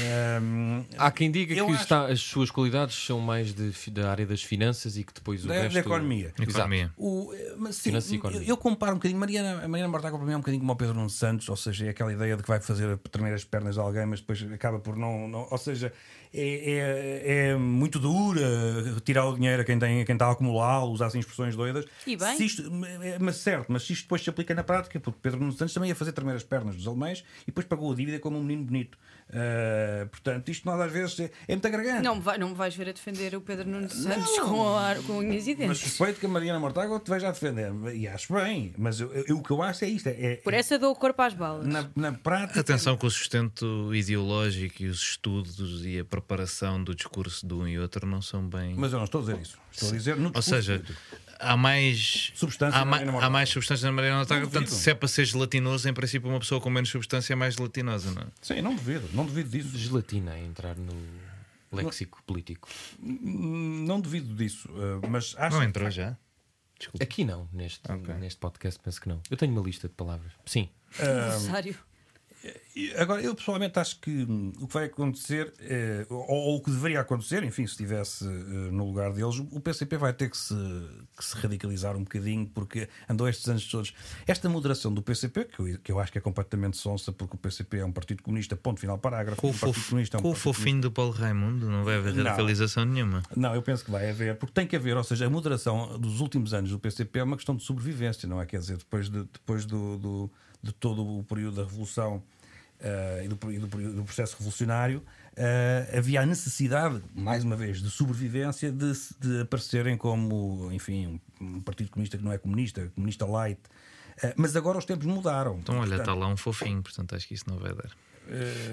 D: Ahm,
C: Há quem diga que
D: acho-
C: está- as suas qualidades são mais de da área das finanças e que depois o
D: Da-
C: resto...
D: da economia.
C: Exato.
F: Economia.
D: O, eh, mas sim,
C: Finanças e
D: eu,
C: economia.
D: eu comparo um bocadinho. Mariana, a Mariana Mortágua para mim é um bocadinho como o Pedro Nuno Santos, ou seja, é aquela ideia de que vai fazer tremer as pernas de alguém, mas depois acaba por não. não- ou seja, é, é, é muito dura retirar o dinheiro a quem, tem, a quem está a acumulá-lo, usar assim expressões doidas.
E: E bem.
D: Isto, é- mas certo, mas se isto depois se aplica na prática, porque Pedro Nuno Santos também ia fazer tremer as pernas dos alemães e depois pagou a dívida como um menino bonito. Ah, portanto, isto nós às vezes é, é muito agregante.
E: Não, me vai- não me vais ver a defender o Pedro Nuno Santos com, a, com unhas e
D: Mas
E: dentes.
D: suspeito que a Mariana Mortágua te veja a defender. E acho bem, mas eu- eu- o que eu acho é isto: é,
E: Por essa dou o corpo às balas.
D: na, na prática.
F: Atenção que o sustento ideológico e os estudos e a preparação do discurso de um e outro não são bem.
D: Mas eu não estou a dizer isso. Estou a dizer no
F: Ou seja. Há mais
D: Substância
F: há,
D: na
F: ma- há mais substância na Mariana Mortágua, portanto, se é para ser gelatinoso, em princípio, uma pessoa com menos substância é mais gelatinosa, não é?
D: Sim, não duvido, não duvido disso.
C: Gelatina a entrar no léxico político.
D: Não duvido disso. uh, Mas acho
F: Não
D: que-
F: entrou já? Desculpa.
C: Aqui não, neste, neste podcast penso que não. Eu tenho uma lista de palavras. Sim.
E: Necessário.
D: Agora, eu pessoalmente acho que hum, o que vai acontecer, eh, ou, ou o que deveria acontecer, enfim, se estivesse eh, no lugar deles, o PCP vai ter que se, que se radicalizar um bocadinho, porque andou estes anos todos. Esta moderação do PCP, que eu, que eu acho que é completamente sonsa, porque o PCP é um partido comunista, ponto final, parágrafo.
F: Com o,
D: um partido
F: fof...
D: comunista é um
F: com o fofinho do Paulo Raimundo, não vai haver
D: Não.
F: radicalização nenhuma.
D: Não, eu penso que vai haver, porque tem que haver, ou seja, a moderação dos últimos anos do PCP é uma questão de sobrevivência, não é? Quer dizer, depois de, depois do, do- de todo o período da Revolução eh, e, do, e do do processo revolucionário, eh, havia a necessidade, mais uma vez, de sobrevivência de, de aparecerem como, enfim, um, um partido comunista que não é comunista, comunista light. Eh, mas agora os tempos mudaram.
F: Então, olha, está lá um fofinho, portanto acho que isso não vai dar.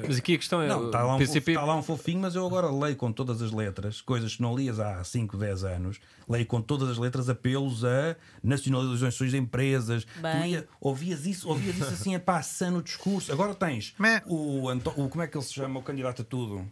C: Mas aqui a questão é.
D: Não, está
C: o
D: lá, um
C: PCP.
D: fofo- está lá um fofinho, mas eu agora leio com todas as letras, coisas que não lias há 5, 10 anos, leio com todas as letras apelos a nacionalizações de empresas. Tu
E: Bem.
D: ia- ouvias isso, ouvias isso assim a passar no discurso. Agora tens o, Anto- o como é que ele se chama, o candidato a tudo?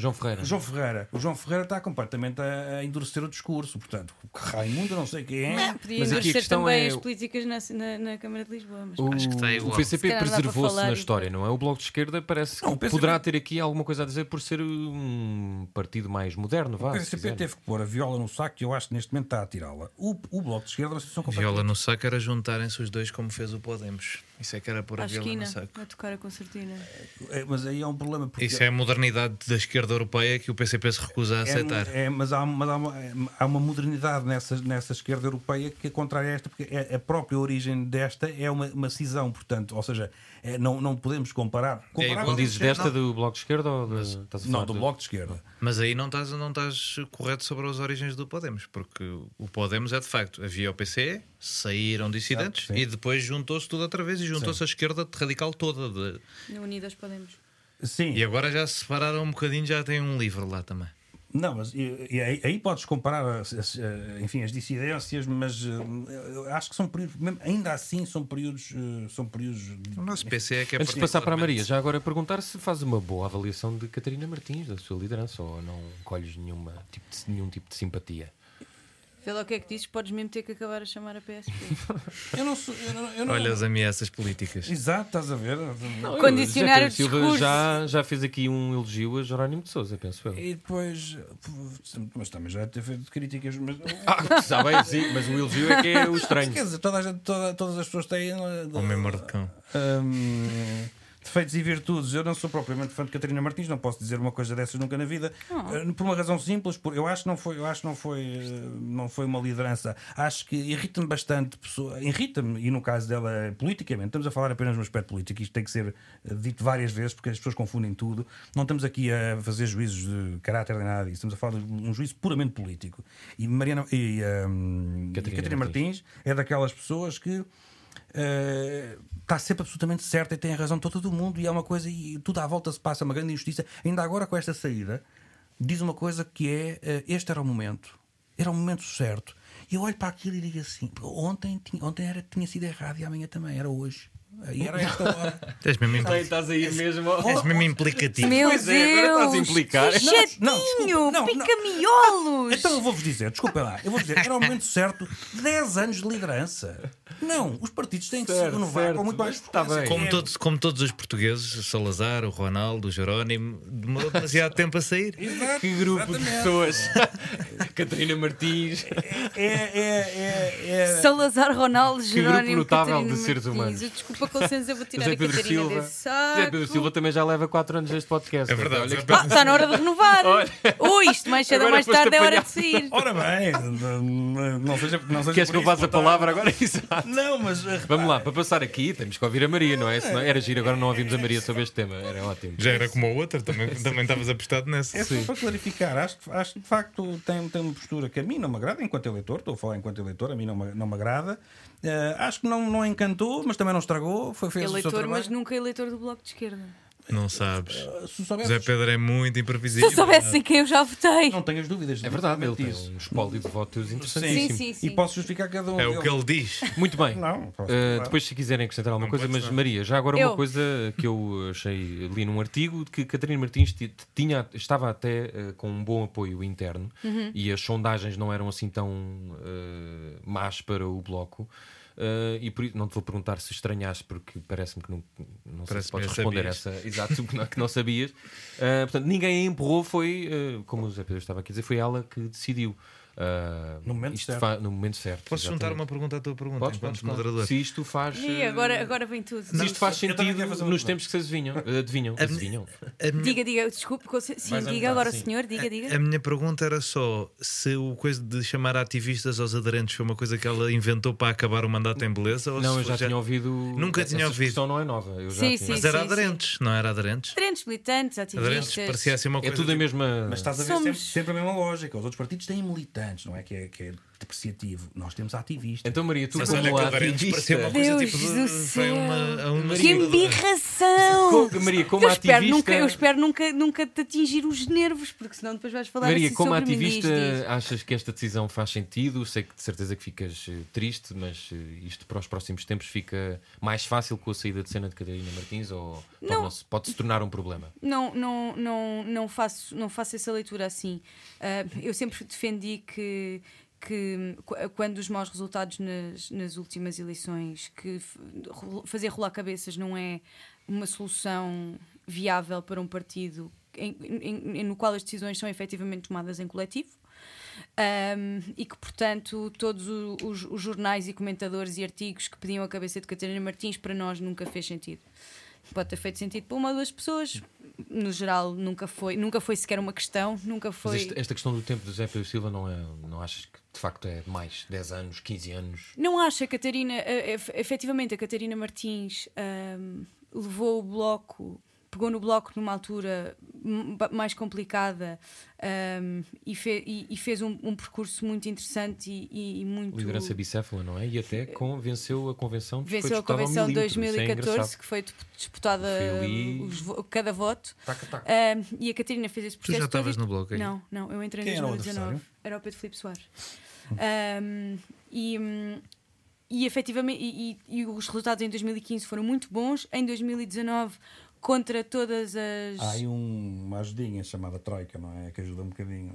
C: João Ferreira.
D: O João Ferreira. O João Ferreira está completamente a, a endurecer o discurso. Portanto, o Raimundo, não sei quem é.
E: Podia
C: Mas aqui a
E: endurecer
C: questão
E: também
C: é
E: as políticas na, na, na Câmara de Lisboa. Mas
C: O,
F: Acho que está
C: o. PCP
E: não
C: preservou-se na história, não é? O Bloco de Esquerda parece que
D: Não, o PCP
C: poderá ter aqui alguma coisa a dizer por ser um partido mais moderno. Vá,
D: O PCP teve que pôr a viola no saco e eu acho que neste momento está a tirá-la. O, o Bloco de Esquerda, vocês são completamente
F: Viola no saco era juntarem-se os dois como fez o Podemos. Isso é que era pôr a viola
E: esquina,
F: no saco.
E: a tocar a concertina.
D: É, mas aí é um problema. Porque
F: Isso é a modernidade da esquerda europeia que o PCP se recusa a aceitar.
D: É, é, mas há, mas há uma, há uma modernidade nessa, nessa esquerda europeia que é contrária a esta, porque é- a própria origem desta é uma, uma cisão, portanto, ou seja, é, não, não podemos comparar. comparar
C: Quando dizes
D: não,
C: desta do Bloco de Esquerda ou de, estás a
D: Não, do
C: de-
D: Bloco de Esquerda.
F: Mas aí não estás, não estás correto sobre as origens do Podemos, porque o Podemos é de facto, havia o PC, saíram dissidentes
D: sim.
F: e depois juntou-se tudo outra vez e juntou-se a esquerda radical toda. de-
E: Na Unidas Podemos.
D: Sim,
F: E agora já se separaram um bocadinho, já tem um livro lá também.
D: não, mas e, e aí, aí podes comparar as, as, eh, enfim, as dissidências, mas eh, acho que são períodos, mesmo- ainda assim, são períodos. eh, São períodos
F: O nosso PC é que é
C: Antes de passar para a Maria, já agora perguntar se faz uma boa avaliação de Catarina Martins, da sua liderança, ou não colhes nenhuma, tipo de- nenhum tipo de simpatia.
E: Vê lá o que é que dizes, podes mesmo ter que acabar a chamar a PSP.
D: Eu não sou. Eu não, eu não-
F: Olha as ameaças políticas.
D: Exato, estás a ver?
E: Condicionar
C: José
E: o
C: Silva já, já fez aqui um elogio a Jerónimo de Souza, penso eu.
D: E depois. Mas também já ter feito críticas. Mas,
C: Ah, sabe, sim, mas o elogio é que é o estranho.
D: Quer dizer, toda a gente, toda- todas as pessoas têm.
F: Homem mordecão.
D: Hum, defeitos e virtudes. Eu não sou propriamente fã de Catarina Martins, não posso dizer uma coisa dessas nunca na vida. Uh, por uma razão simples, por, eu acho que não foi, eu acho que não foi, uh, não foi uma liderança. Acho que irrita-me bastante, irrita-me, e no caso dela, politicamente, estamos a falar apenas no aspecto político, isto tem que ser uh, dito várias vezes, porque as pessoas confundem tudo. Não estamos aqui a fazer juízos de caráter nem nada disso, estamos a falar de um juízo puramente político. E Mariana e, um, e
C: Catarina
D: Catarina Martins é daquelas pessoas que eh, está sempre absolutamente certa e tem a razão toda do mundo e é uma coisa e tudo à volta se passa uma grande injustiça. Ainda agora com esta saída diz uma coisa que é eh, este era o momento, era o momento certo. E eu olho para aquilo e digo assim: ontem, tinha, ontem era, tinha sido errado e amanhã também, era hoje. E era esta hora.
F: És mesmo, impl-
C: Bem, estás aí mesmo.
F: és mesmo implicativo.
E: Meu
C: Pois é, agora estás a
E: Deus!
C: implicar.
E: que
D: desculpa,
E: Chatinho! Pica-miolos!
D: Então eu vou-vos dizer, desculpem lá, eu vou dizer, era o momento certo, 10 anos de liderança. Não, os partidos têm que se
C: Certo,
D: renovar
C: certo,
D: com muito mais
C: está bem.
F: Como
D: É,
F: todos, como todos os portugueses, o Salazar, o Ronaldo, o Jerónimo, demorou demasiado tempo a sair.
D: Exato,
C: Que grupo de
D: exatamente.
C: pessoas. Catarina Martins.
D: É, é, é, é,
E: Salazar, Ronaldo,
C: grupo
E: Jerónimo,
C: notável
E: Catarina
C: de seres
E: Martins.
C: humanos.
E: Desculpa, com licença, eu vou tirar
C: José
E: a
C: Pedro
E: Catarina
C: Silva.
E: desse saco.
C: José Pedro Silva também já leva 4 anos neste podcast.
F: É verdade,
C: Olha
F: José
C: que-
E: Ah, está na hora de renovar.
C: Olha.
E: Ou isto, mais cedo ou
C: Agora
E: mais
C: foste
E: tarde é hora de sair.
D: Ora bem, não seja, não seja
C: Queres que
D: por
C: eu passe
D: isso,
C: a
D: boa
C: palavra agora? Exato.
D: Não, mas eh,
C: Vamos lá, para passar aqui, temos que ouvir a Maria, não é? Senão era giro, agora não ouvimos a Maria sobre este tema. Era ótimo.
F: Já era como a outra, também, também estavas apostado nessa.
D: É só para clarificar, acho, que- acho que de facto tem, tem uma postura que a mim não me agrada enquanto eleitor, estou a falar enquanto eleitor, a mim não me, não me agrada. Eh, acho que não, não encantou, mas também não estragou. Foi fez
E: Eleitor, mas nunca eleitor do Bloco de Esquerda.
F: Não sabes.
D: Se soubesses,
F: José Pedro é muito
E: Se
F: imprevisível.
E: eu soubesse em quem eu já votei.
D: não tenhas dúvidas.
C: É verdade, ele tem um espólio de votos
E: Sim,
C: interessantíssimo.
E: sim, sim.
D: E posso justificar cada um
F: É o que ele diz.
C: Muito bem.
D: Não, posso
C: Uh, depois, se quiserem acrescentar alguma
F: Não
C: coisa, mas
F: não.
C: Maria, já agora
E: Eu.
C: uma coisa que eu achei, li num artigo, de que Catarina Martins ti- tinha, estava até uh, com um bom apoio interno
E: Uhum.
C: e as sondagens não eram assim tão uh, más para o Bloco. Uh, e por isso não te vou perguntar se estranhaste, porque parece-me que não, não sei se podes responder
F: sabias.
C: essa. Exato, que não, que não sabias. Uh, portanto, ninguém a empurrou, foi, uh, como o Zé Pedro estava aqui a dizer, foi ela que decidiu. Uh,
D: No momento
C: isto
D: certo.
C: no momento certo.
F: Posso juntar
C: exatamente.
F: uma pergunta à tua pergunta
C: Podes,
F: enquanto
C: podes,
F: moderador?
C: Se isto faz.
E: E
C: uh,
E: agora, agora vem tudo.
C: se isto faz sentido
D: uma
C: nos
D: pergunta.
C: tempos que se adivinham. adivinham,
F: A
C: adivinham.
F: A minha,
E: Diga, diga, desculpe. Sim, diga agora,
C: sim.
E: senhor, diga, diga.
F: a minha pergunta era só se o coisa de chamar ativistas aos aderentes foi uma coisa que ela inventou para acabar o mandato em beleza ou
C: Não,
F: se
C: eu já
F: foi
C: tinha ouvido.
F: Nunca
C: essa
F: tinha ouvido.
C: expressão não é nova. Eu já
E: Sim,
C: tinha-
E: sim,
F: Mas era
E: sim,
F: aderentes, não era aderentes?
E: Aderentes, militantes,
F: Aderentes
E: ativistas.
F: parecia assim uma
C: É
F: coisa.
C: tudo a
F: tipo-
C: mesma.
D: Mas estás a ver sempre a mesma lógica. Os outros partidos têm militantes, não é? Que é, que é depreciativo. Nós temos ativistas.
C: Então, Maria, tu
F: Mas
C: como ativista.
F: uma coisa
E: Deus
F: tipo
E: do
F: de.
E: céu.
F: Foi uma, a uma
E: Que embirração!
C: Maria, como
E: eu, espero
C: ativista-
E: nunca, eu espero nunca, nunca te atingir os nervos, porque senão depois vais falar
C: Maria,
E: assim
C: como
E: sobre
C: ativista, achas que esta decisão faz sentido? Sei que de certeza que ficas eh, triste, mas eh, isto para os próximos tempos fica mais fácil com a saída de cena de Catarina Martins ou pode-se tornar um problema?
E: Não, não, não, não, faço, não faço essa leitura assim. Ah, eu sempre defendi que, que qu- quando os maus resultados nas, nas últimas eleições, que fazer rolar cabeças não é uma solução viável para um partido em- em- em- no qual as decisões são efetivamente tomadas em coletivo. Um, e que, portanto, todos os, os jornais e comentadores e artigos que pediam a cabeça de Catarina Martins para nós nunca fez sentido. Pode ter feito sentido para uma ou duas pessoas, no geral nunca foi, nunca foi sequer uma questão, nunca
C: Mas
E: foi.
C: este- esta questão do tempo do Zé Pedro Silva não, é, não achas que de facto é mais 10 anos, 15 anos?
E: Não acha, Catarina, ef- efetivamente a Catarina Martins ahm, levou o bloco, pegou no bloco numa altura mais complicada ahm, e, fe- e- e fez um, um percurso muito interessante e, e- e muito.
C: Liderança bicéfala, não é? E até com, venceu a convenção que foi
E: Venceu a convenção de
C: milímetro. Isso é
E: 2014,
C: engraçado.
E: que foi disputada
C: Foi ali-
E: os vo- cada voto.
C: Taca, taca.
E: Ahm, e a Catarina fez esse
F: Tu
E: processo.
F: já estavas no bloco aí?
E: Não, não, eu entrei em
D: Quem era o
E: 2019. Era o Pedro Filipe Soares. E, e efetivamente, e, e- e os resultados em 2015 foram muito bons. Em 2019, contra todas as.
D: Há aí um- uma ajudinha chamada Troika, não é? Que ajuda um bocadinho.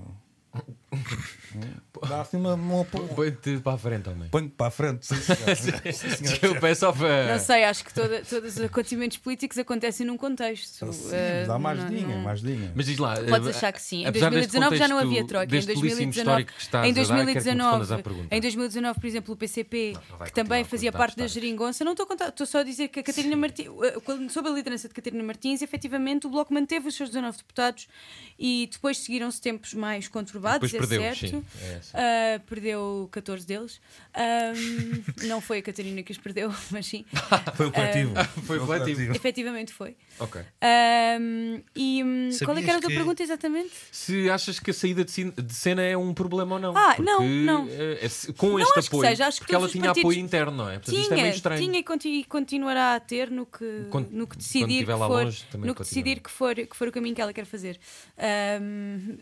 D: Dá assim uma. uma
C: Põe-te para a frente, homem.
D: Põe para a frente. Sim, senhor. Sim,
C: é só para.
E: Não sei, acho que toda, todos os acontecimentos políticos acontecem num contexto.
D: Sim,
E: Ah,
D: dá uma
E: não-
D: ajudinha,
E: não-
D: uma ajudinha.
C: Mas diz lá.
E: Podes
C: eh,
E: achar que sim. Em
C: apesar deste
E: 2019 já não havia troca. Em
C: deste belíssimo
E: 2019,
C: histórico que estás
E: em
C: a dar, quero que me
E: 2019,
C: respondas à pergunta.
E: em 2019, por exemplo, o PCP,
C: Não, não
E: que também fazia parte da geringonça, não estou a contar, estou só a dizer que a Catarina Martins, quando- sob a liderança de Catarina Martins, efetivamente o Bloco manteve os seus 19 deputados e depois seguiram-se tempos mais conturbados,
C: Depois
E: é
C: perdeu. É.
E: Ah, perdeu 14 deles. Não foi a Catarina que os perdeu, mas sim.
D: Foi o coletivo.
C: Foi
D: o
C: coletivo.
E: Efetivamente foi.
C: Ok.
E: E hum, qual é que era a tua
F: Sabias que-
E: pergunta exatamente?
C: Se achas que a saída de cena é um problema ou não.
E: Ah,
C: Porque,
E: não, não.
C: eh, é com
E: Não
C: este
E: acho que
C: apoio.
E: seja, acho que
C: porque ela
E: todos os
C: tinha
E: partidos-
C: apoio interno, não é? Portanto, isto é meio
E: Tinha,
C: estranho.
E: tinha e, conti- e continuará a ter no que,
C: Quando-
E: no que decidir,
C: estiver
E: que
C: lá
E: for,
C: longe, também
E: no que
C: continua.
E: decidir que for, que for o caminho que ela quer fazer. T-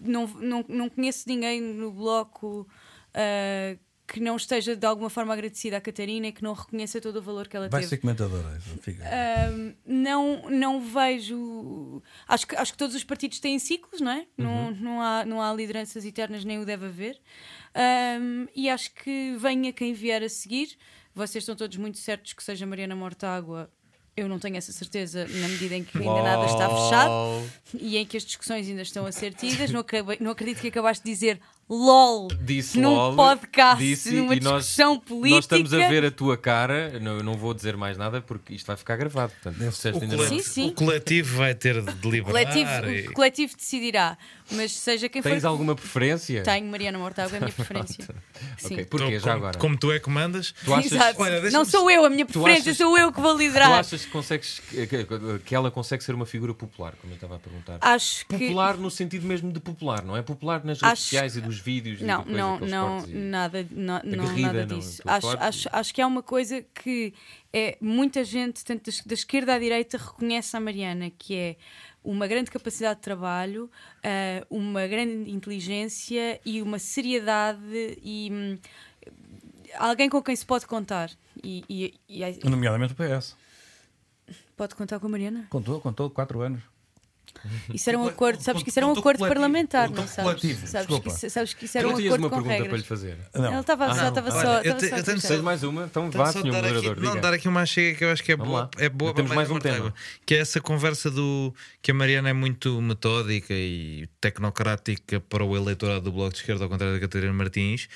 E: não, não, não conheço ninguém no bloco ah, que não esteja de alguma forma agradecida à Catarina e que não reconheça todo o valor que ela
D: Vai
E: teve.
D: ser comentadora. Fica.
E: Ahm, não, não vejo. Acho que, acho que todos os partidos têm ciclos, não é? Não, não, há, não há lideranças eternas, nem o deve haver. Ahm, e acho que venha quem vier a seguir. Vocês estão todos muito certos que seja Mariana Mortágua. Eu não tenho essa certeza na medida em que ainda nada está fechado e em que as discussões ainda estão a ser tidas. Não, acabei- não acredito que acabaste de dizer LOL
C: Disse
E: num
C: LOL,
E: podcast,
C: disse,
E: numa
C: e nós-
E: discussão política.
C: Nós estamos a ver a tua cara, não, eu não vou dizer mais nada porque isto vai ficar gravado. Portanto,
F: O,
C: ainda
F: coletivo.
E: Sim, sim.
F: o coletivo vai ter de
E: O
F: deliberar.
E: coletivo,
F: e-
E: o coletivo decidirá, mas seja quem
C: Tens
E: for.
C: alguma preferência?
E: Tenho Mariana Mortágua, é a minha preferência. Sim.
C: Ok, porquê?
F: Então,
C: Já
F: como,
C: agora?
F: como tu é que mandas,
C: Tu achas,
E: Exato.
F: Olha,
E: não sou eu a minha
C: Tu
E: preferência,
C: achas-
E: sou eu que vou
C: tu
E: liderar.
C: achas que, consegues, que, ela consegue ser uma figura popular, como eu estava a perguntar?
E: Acho que.
C: Popular no sentido mesmo de popular, não é? Popular nas redes
E: Acho-
C: sociais e dos vídeos
E: Não,
C: e
E: não, não,
C: e-
E: nada, não, não,
C: Aguerrida,
E: nada
C: não,
E: disso.
C: aquele
E: Acho, acho, acho que é uma coisa que é, muita gente, tanto da, da esquerda à direita, reconhece a Mariana, que é uma grande capacidade de trabalho, ah, uma grande inteligência e uma seriedade e hum, alguém com quem se pode contar. E, e- e é-
D: Nomeadamente o PS.
E: pode contar com a Mariana?
D: Contou, contou, 4 anos.
E: Isso era um
D: Co-
E: acordo, sabes que isso era um acordo parlamentar, não sabes? Sabes que, isso, sabes que isso era um acordo
C: uma
E: com
C: pergunta para lhe
E: regras.
C: fazer?
D: Não.
E: Ele estava
C: Ah,
E: só, estava só,
F: eu
E: estava
F: te-
E: só a
F: eu tenho.
C: Tens mais uma? Então vá,
F: só
C: senhor
F: dar aqui-
C: moderador.
F: não, dar aqui uma chega que eu acho que é boa, é boa
C: Temos
F: para
C: mais um tema.
F: Que é essa conversa do que a Mariana é muito metódica e tecnocrática para o eleitorado do Bloco de Esquerda, ao contrário da Catarina Martins,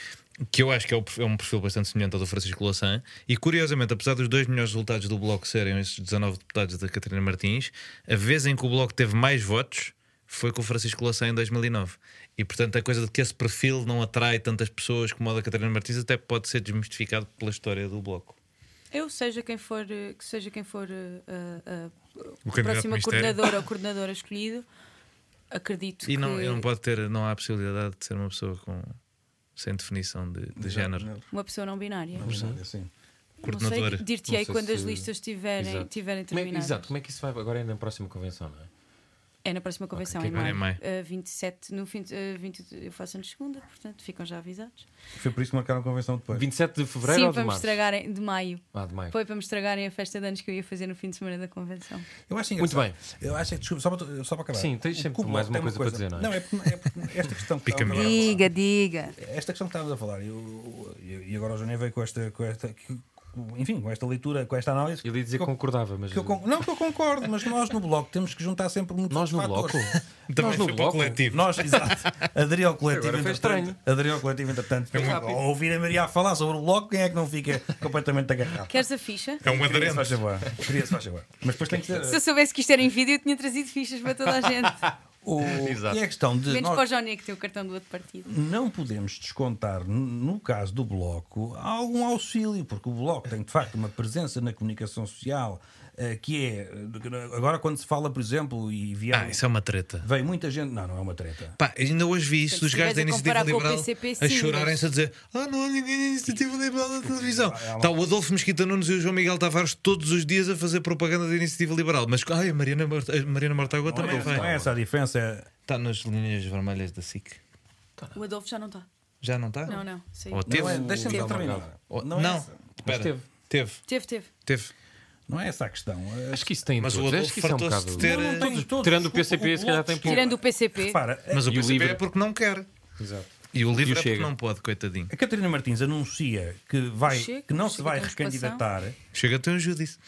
F: que eu acho que é o é um perfil bastante semelhante ao do Francisco Louçã. E curiosamente, apesar dos dois melhores resultados do Bloco serem esses 19 deputados da Catarina Martins, a vez em que o Bloco teve mais votos foi com o Francisco Louçã em 2009. E portanto, a coisa de que esse perfil não atrai tantas pessoas como o da Catarina Martins até pode ser desmistificado pela história do Bloco.
E: Eu, seja quem for, eh, que seja quem for eh, a, a-
F: O
E: a próxima coordenadora ou coordenadora escolhido, acredito
F: E
E: que.
F: não, e não pode ter, não há a possibilidade de ser uma pessoa com sem definição de, de género.
E: Uma pessoa não binária.
D: Sim.
E: Não
F: Coordenadora.
E: sei, dir-te-ei
C: Não sei
E: quando as
C: se-
E: listas tiverem,
C: Exato.
E: tiverem
C: Como é,
E: terminadas.
C: exato, como é que isso vai? Agora é na próxima convenção, não é?
E: É na próxima convenção,
F: que
E: em maio.
F: é maio.
E: Eh, 27, no fim, de- eh, 20, eu faço anos de segunda, portanto ficam já avisados.
D: Foi por isso que marcaram a convenção depois.
C: 27 de fevereiro
E: Sim,
C: ou de
E: para me
C: março?
E: estragarem, de maio.
C: Ah, de maio.
E: Foi para me estragarem a festa de anos que eu ia fazer no fim de semana da convenção.
D: Eu acho
C: Muito bem.
D: Eu acho que, desculpa, só para, só para acabar.
C: Sim, tens sempre mais uma
D: tem
C: coisa para dizer, não é?
D: Não, é porque, é porque esta questão que
F: Pica-me.
D: estávamos a falar-
E: diga.
D: Esta questão que estávamos a falar, e agora o Janeiro veio com esta, com esta, enfim, com esta leitura, com esta análise.
C: Ele ia dizer que
D: eu-
C: concordava, mas.
D: que eu con- não, que eu concordo, mas nós no Bloco temos que juntar sempre muitos
C: Nós no
D: fatores.
C: Bloco? Nós no Bloco?
F: coletivo.
D: Nós, exato, aderir ao coletivo.
C: Agora estranho.
D: Aderir ao coletivo, entretanto.
C: rápido.
D: Ao ouvir a Maria falar sobre o Bloco, quem é que não fica completamente agarrado?
E: Queres a ficha?
F: É um aderente.
D: faz favor. Queria se faz favor. Mas depois tem que ser.
E: Se eu soubesse que isto era em vídeo, eu tinha trazido fichas para toda a gente.
D: O,
C: Exato.
D: e é a questão de.
E: Menos
D: nós-
E: para o Johnny que tem o cartão do outro partido.
D: não podemos descontar, no caso do Bloco, algum auxílio, porque o Bloco tem de facto uma presença na comunicação social que é. eh, Agora, quando se fala, por exemplo, e vieram.
F: Ah, isso é uma treta.
D: Veio muita gente. Não, não é uma treta.
F: Pá, ainda hoje vi isso dos gajos da
E: a
F: Iniciativa Liberal
E: PCP,
F: a
E: sim,
F: chorarem-se a dizer Ah, não há ninguém da Iniciativa Liberal na televisão. Está o Adolfo Mesquita Nunes e o João Miguel Tavares todos os dias a fazer propaganda da Iniciativa Liberal. Mas ai, a Mariana, a Mariana Mortágua
D: Não
F: também
D: é, não é
F: vai.
D: essa a diferença. é-
F: Está nas linhas vermelhas da SIC.
E: O Adolfo já não está.
F: Já não está?
E: Não, não. Saiu.
F: Ou teve?
D: Não é, Deixa-me terminar.
F: Ou-
D: Não,
F: Não,
D: é essa,
F: espera.
C: teve.
F: Teve.
E: Teve, teve.
F: Teve.
D: Não é essa a questão. Eh,
C: Acho que isso tem
F: Mas o
C: todos.
F: Adolfo
C: Acho que isso é um
F: fartou-se
C: bocado.
F: de ter-
D: não, não todos.
C: Tirando o PCP, se calhar tem pouco.
E: Tirando o PCP.
D: Repara,
F: Mas o
C: o
F: PCP
C: Livre?
F: é porque não quer.
C: Exato.
F: E o livro
C: E o
F: é porque não pode, coitadinho.
D: a Catarina Martins anuncia que, vai,
E: Chega,
D: que não se vai recandidatar.
F: Chega até um judice.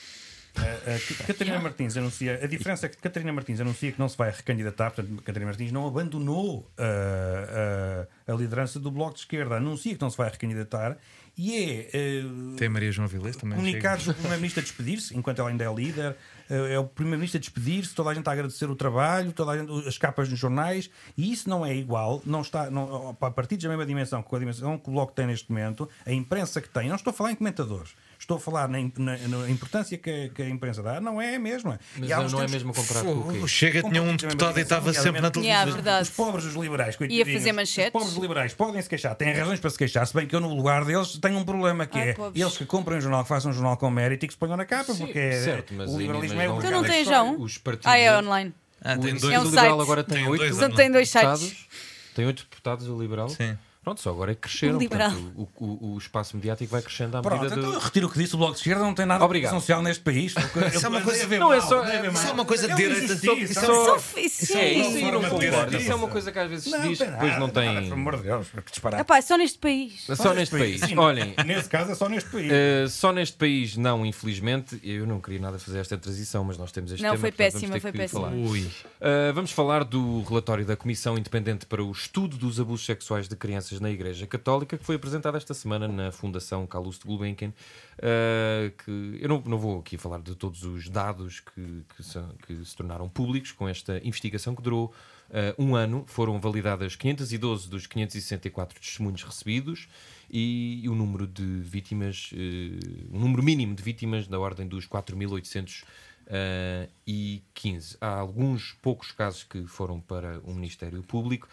D: Catarina Martins anuncia. A diferença é que Catarina Martins anuncia que não se vai recandidatar, portanto, Catarina Martins não abandonou a, a- liderança do Bloco de Esquerda, anuncia que não se vai recandidatar e é. eh,
F: Tem Maria João Vilés também.
D: Comunicados do Primeiro-Ministro a despedir-se, enquanto ela ainda é líder, eh, é o Primeiro-Ministro a despedir-se, toda a gente a agradecer o trabalho, toda a gente, as capas nos jornais, e isso não é igual, não está, não, para partidos da mesma dimensão, com a dimensão que o Bloco tem neste momento, a imprensa que tem, não estou a falar em comentadores, estou a falar na, na- na importância que a, que a imprensa dá, não é a mesma.
C: Mas
D: E
C: não é
D: tempos-
C: mesmo comparado com o quê?
F: Chega tinha um deputado e estava sempre na televisão.
E: Yeah.
D: Os pobres, os liberais,
E: Ia fazer manchetes.
D: Os pobres liberais podem se queixar, têm razões para se queixar, se bem que eu, no lugar deles, tenho um problema que
E: Ai,
D: é
E: pobres.
D: eles que comprem um jornal, que façam um jornal com mérito e que se ponham na capa, porque é-
C: certo, mas
D: o liberalismo é
C: não-
D: o mercado
E: não
D: história.
E: já um?
C: Os partidos.
E: Ah, é online.
F: Ah,
C: o
F: tem dois.
E: É um
C: Liberal
E: site.
C: agora tem
F: Tem
C: oito
E: tem dois sites.
C: deputados. Tem oito deputados o liberal.
F: Sim.
C: Pronto, só agora é que cresceram. Portanto, o, o- o espaço mediático vai crescendo à
D: Pronto,
C: medida
D: então eu
C: do.
D: retiro o que disse o Bloco de Esquerda, não tem nada
C: Obrigado.
D: de social neste país.
F: Isso é uma coisa-
C: não é só-
F: isso é uma coisa de direita.
C: Isso
E: Só-
C: é
E: isso
C: É,
E: é-
C: isso aí não
D: de
C: concordo. Isso é uma coisa que às vezes se
D: Não,
C: diz,
D: tem
C: depois não tem.
D: Pelo amor de Deus, que disparate.
E: Epá, é só neste país.
C: Só neste país. Olhem,
D: Nesse caso é só neste país.
C: Uh, só neste país, não, infelizmente. Eu não queria nada fazer esta transição, mas nós temos este
E: Não,
C: tema.
E: foi
C: portanto, vamos
E: péssima, foi
C: que
E: péssima.
C: Uh, vamos falar do relatório da Comissão Independente para o Estudo dos Abusos Sexuais de Crianças na Igreja Católica, que foi apresentado esta semana na Fundação Calouste Gulbenkian. Uh, que eu não, não vou aqui falar de todos os dados que, que, são- que se tornaram públicos com esta investigação que durou uh, um ano. Foram validadas 512 dos 564 testemunhos recebidos e, o número de vítimas, uh, um número mínimo de vítimas da ordem dos 4.800 Uh, e 15. Há alguns poucos casos que foram para o Ministério Público.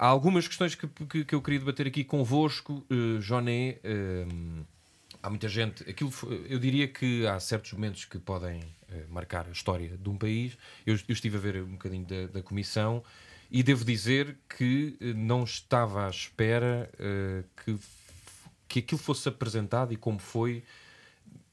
C: Há algumas questões que, que, que eu queria debater aqui convosco, uh, Joné. um, há muita gente. Aquilo, eu diria que há certos momentos que podem uh, marcar a história de um país. Eu, eu estive a ver um bocadinho da, da comissão e devo dizer que uh, não estava à espera uh, que, que aquilo fosse apresentado e como foi.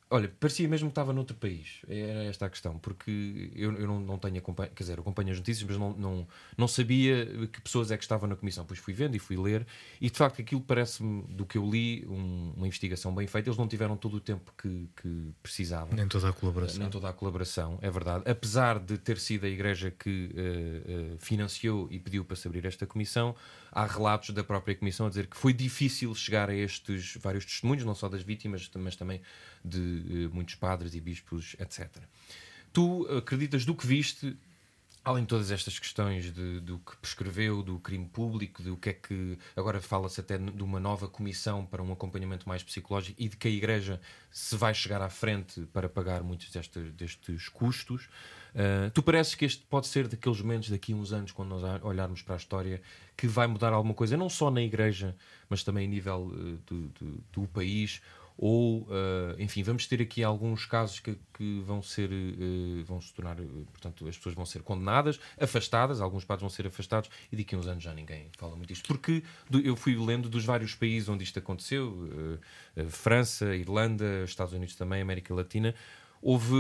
C: Olha, parecia mesmo que estava noutro país. Era esta a questão, porque eu, eu não, não tenho acompanhado, quer dizer, acompanho as notícias, mas não, não, não sabia que pessoas é que estavam na comissão. Pois fui vendo e fui ler, e de facto aquilo parece-me, do que eu li, um- uma investigação bem feita. Eles não tiveram todo o tempo que, que precisavam.
F: Nem toda a colaboração.
C: Nem toda a colaboração, é verdade. Apesar de ter sido a Igreja que eh, eh, financiou e pediu para se abrir esta comissão, há relatos da própria comissão a dizer que foi difícil chegar a estes vários testemunhos, não só das vítimas, mas também de eh, muitos padres e bispos, etc. Tu acreditas do que viste, além de todas estas questões de- do que prescreveu, do crime público, do que é que. Agora fala-se até de uma nova comissão para um acompanhamento mais psicológico e de que a Igreja se vai chegar à frente para pagar muitos destes, destes custos. Uh, tu pareces que este pode ser daqueles momentos daqui a uns anos, quando nós olharmos para a história, que vai mudar alguma coisa, não só na Igreja, mas também a nível uh, do, do- do país, ou, uh, enfim, vamos ter aqui alguns casos que, que vão ser, uh, vão se tornar, uh, portanto, as pessoas vão ser condenadas, afastadas, alguns padres vão ser afastados, e daqui a uns anos já ninguém fala muito disto. Porque do- eu fui lendo dos vários países onde isto aconteceu, França, Irlanda, Estados Unidos também, América Latina, houve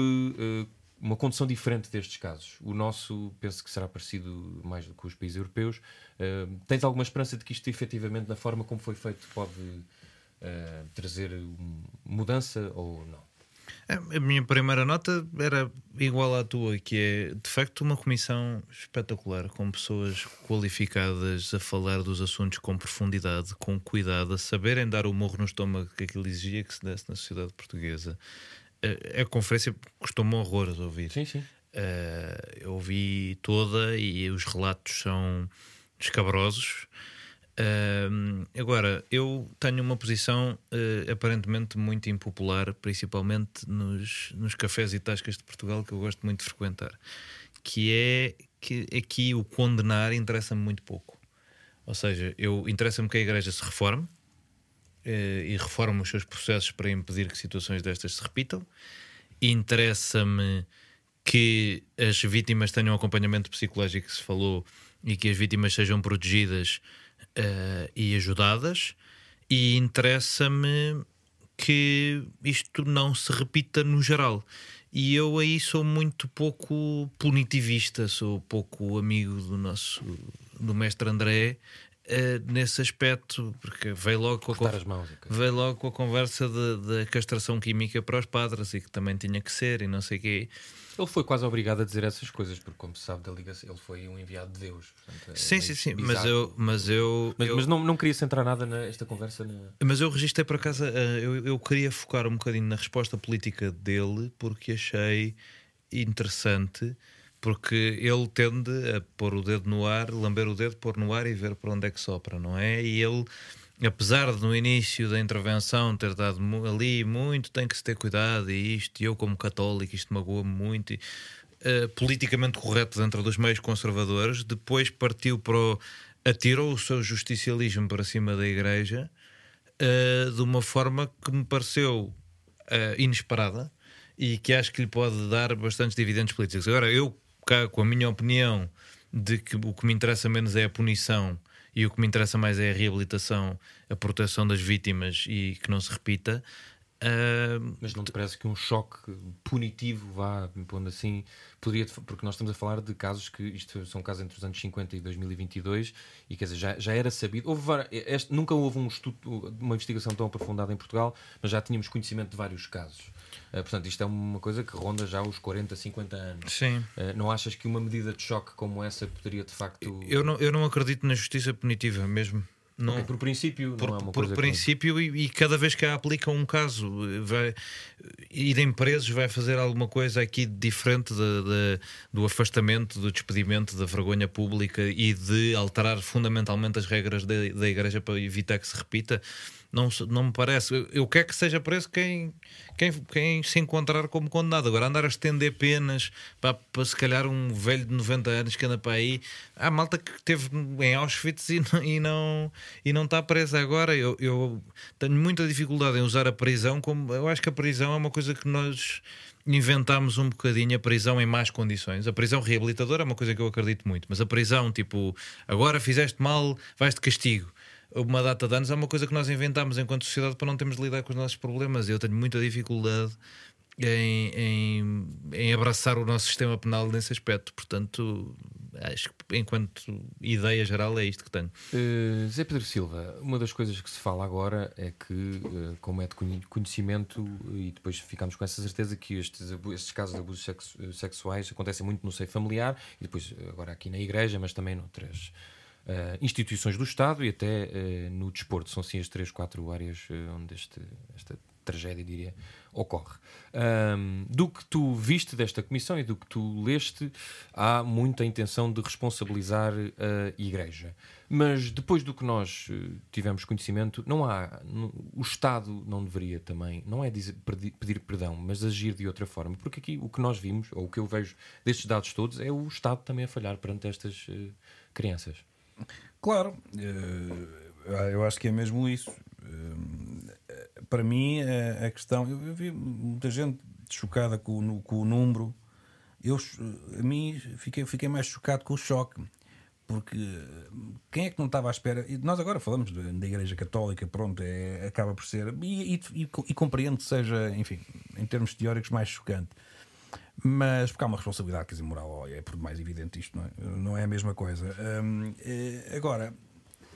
C: uma condução diferente destes casos. O nosso, penso que será parecido mais do que os países europeus. Tens alguma esperança de que isto, efetivamente, na forma como foi feito, pode uh, trazer mudança ou não?
F: A minha primeira nota era igual à tua, que é de facto uma comissão espetacular, com pessoas qualificadas a falar dos assuntos com profundidade, com cuidado, a saberem dar o morro no estômago que aquilo exigia que se desse na sociedade portuguesa. A, a conferência custou-me horrores ouvir.
C: Sim, sim.
F: Uh, eu ouvi toda e os relatos são escabrosos. Uh, agora, eu tenho uma posição uh, aparentemente muito impopular, principalmente nos, nos cafés e tascas de Portugal, que eu gosto muito de frequentar, que é que aqui o condenar interessa-me muito pouco. Ou seja, eu interessa-me que a igreja se reforme eh, e reforme os seus processos para impedir que situações destas se repitam. Interessa-me que as vítimas tenham acompanhamento psicológico que se falou e que as vítimas sejam protegidas eh, e ajudadas. E interessa-me que isto não se repita no geral. E eu aí sou muito pouco punitivista, sou pouco amigo do nosso do mestre André eh, nesse aspecto, porque veio logo com a
C: mãos. ok.
F: veio logo com a conversa da castração química para os padres e que também tinha que ser e não sei o quê.
C: Ele foi quase obrigado a dizer essas coisas, porque, como se sabe, da ligação, ele foi um enviado de Deus. portanto, é
F: Sim, sim, sim, mas eu, mas eu,
C: Mas,
F: eu-
C: mas não, não queria centrar nada nesta conversa. Na...
F: Mas eu registrei por acaso, eh, eu, eu queria focar um bocadinho na resposta política dele, porque achei interessante, porque ele tende a pôr o dedo no ar, lamber o dedo, pôr no ar e ver para onde é que sopra, não é? E ele, apesar de no início da intervenção ter dado ali muito, tem que se ter cuidado, e isto, e eu como católico, isto magoa-me muito. e, eh, politicamente correto dentro dos meios conservadores, depois partiu para o. atirou o seu justicialismo para cima da igreja uh, de uma forma que me pareceu uh, inesperada e que acho que lhe pode dar bastantes dividendos políticos. Agora, eu cá com a minha opinião de que o que me interessa menos é a punição e o que me interessa mais é a reabilitação, a proteção das vítimas e que não se repita. Uh,
C: Mas não te parece que um choque punitivo, vá, pondo assim, poderia. Porque nós estamos a falar de casos que. Isto são casos entre os anos 50 e 2022, e quer dizer, já, já era sabido. Houve, este, nunca houve um estudo, uma investigação tão aprofundada em Portugal, mas já tínhamos conhecimento de vários casos. Uh, portanto, isto é uma coisa que ronda já os 40, 50 anos.
F: Sim.
C: Uh, não achas que uma medida de choque como essa poderia de facto.
F: Eu não, eu não acredito na justiça punitiva mesmo. Não,
C: okay, por princípio,
F: por,
C: não é uma
F: por princípio e, e, cada vez que a aplicam um caso vai, ir em presos vai fazer alguma coisa aqui diferente de, de, do afastamento, do despedimento, da vergonha pública e de alterar fundamentalmente as regras da, da Igreja para evitar que se repita não, não me parece. Eu, quero que seja preso quem, quem, quem se encontrar como condenado. Agora, andar a estender penas para, para se calhar um velho de 90 anos que anda para aí. Há malta que esteve em Auschwitz e não, e não, e não está presa agora. Eu, eu tenho muita dificuldade em usar a prisão como. Eu acho que a prisão é uma coisa que nós inventámos um bocadinho a prisão em más condições. A prisão reabilitadora é uma coisa que eu acredito muito, mas a prisão, tipo, agora fizeste mal, vais de castigo uma data de anos é uma coisa que nós inventámos enquanto sociedade para não termos de lidar com os nossos problemas. Eu tenho muita dificuldade em, em, em, abraçar o nosso sistema penal nesse aspecto. Portanto, acho que enquanto ideia geral é isto que tenho.
C: Uh, Zé Pedro Silva, uma das coisas que se fala agora é que, uh, como é de conhecimento, e depois ficamos com essa certeza que estes, estes casos de abusos sexuais acontecem muito no seio familiar e depois agora aqui na igreja, mas também noutras uh, instituições do Estado e até uh, no desporto. São sim as três, quatro áreas uh, onde este, esta tragédia, diria, ocorre. Um, do que tu viste desta comissão e do que tu leste, há muita intenção de responsabilizar a Igreja. Mas depois do que nós tivemos conhecimento, não há. o Estado não deveria também, não é dizer, pedir perdão, mas agir de outra forma. Porque aqui o que nós vimos, ou o que eu vejo destes dados todos, é o Estado também a falhar perante estas crianças.
D: Claro, eh, eu acho que é mesmo isso. Eh, para mim, a questão. Eu vi muita gente chocada com, com o número. Eu, a mim, fiquei, fiquei mais chocado com o choque. Porque quem é que não estava à espera? Nós agora falamos da Igreja Católica, pronto, é, acaba por ser. E, e, e, e compreendo que seja, enfim, em termos teóricos, mais chocante. Mas porque há uma responsabilidade, quer dizer, moral, é por mais evidente isto, não é? Não é a mesma coisa. Hum, agora,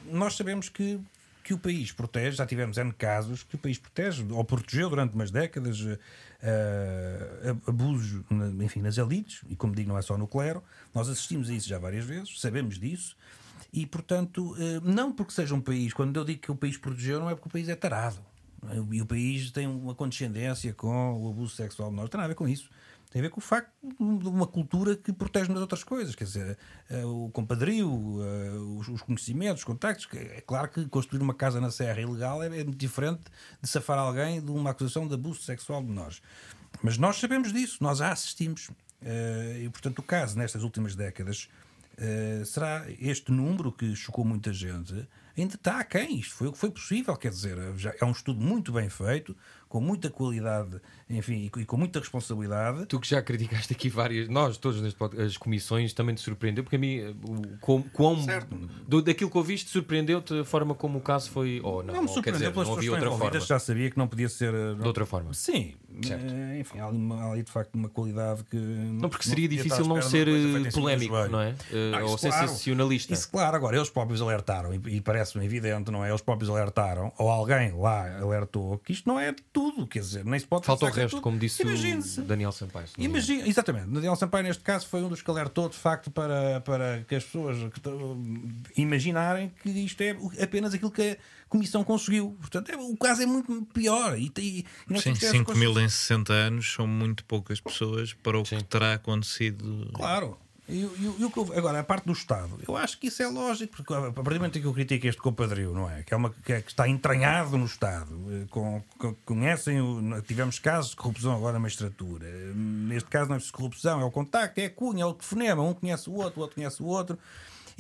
D: nós sabemos que, que o país protege, já tivemos N casos que o país protege, ou protegeu durante umas décadas, uh, abusos, enfim, nas elites, e como digo, não é só no clero, nós assistimos a isso já várias vezes, sabemos disso. E, portanto, não porque seja um país, quando eu digo que o país protegeu, não é porque o país é tarado. E o país tem uma condescendência com o abuso sexual não tem nada a ver com isso tem a ver com o facto de uma cultura que protege nas outras coisas, quer dizer, eh, o compadrio, eh, os conhecimentos, os contactos. É claro que construir uma casa na Serra ilegal é muito diferente de safar alguém de uma acusação de abuso sexual de nós. Mas nós sabemos disso, nós já assistimos. Eh, e, portanto, o caso nestas últimas décadas será este número que chocou muita gente. Ainda está a quem? Isto foi o que foi possível, quer dizer, já é um estudo muito bem feito, com muita qualidade, enfim, e com muita responsabilidade.
C: Tu que já criticaste aqui várias, nós todos as comissões também te surpreendeu, porque a mim, o, quão, do, daquilo que ouviste, surpreendeu-te a forma como o caso foi, ou não,
D: não me surpreendeu dizer,
C: pelas não havia outra forma.
D: Já sabia que não podia ser
C: não, de outra forma.
D: Sim, certo. Eh, enfim, há ali, há ali, de facto uma qualidade que
C: não, porque seria não difícil não ser eh, polémico, não é? Ah, ou claro, sensacionalista.
D: Isso, claro, agora eles próprios alertaram, e, e parece-me evidente, não é? Eles próprios alertaram, ou alguém lá alertou que isto não é tudo tudo, quer dizer, nem se pode
C: Falta o resto, tudo. como disse o Daniel Sampaio.
D: Imagina, exatamente, Daniel Sampaio, neste caso, foi um dos que alertou de facto para, para que as pessoas imaginarem que isto é apenas aquilo que a Comissão conseguiu. Portanto, é, o caso é muito pior. E, e,
F: e Sim, 5 mil em 60 anos são muito poucas pessoas para o Sim. que terá acontecido.
D: Claro. E, e, e, agora, a parte do Estado, eu acho que isso é lógico, porque a partir do momento em que eu critico este compadrio, não é? Que, é uma, que, é, que está entranhado no Estado, eh, com, com, conhecem, o, tivemos casos de corrupção agora na magistratura. Neste caso, não é corrupção, é o contacto, é a cunha, é o telefonema, um conhece o outro, o outro conhece o outro.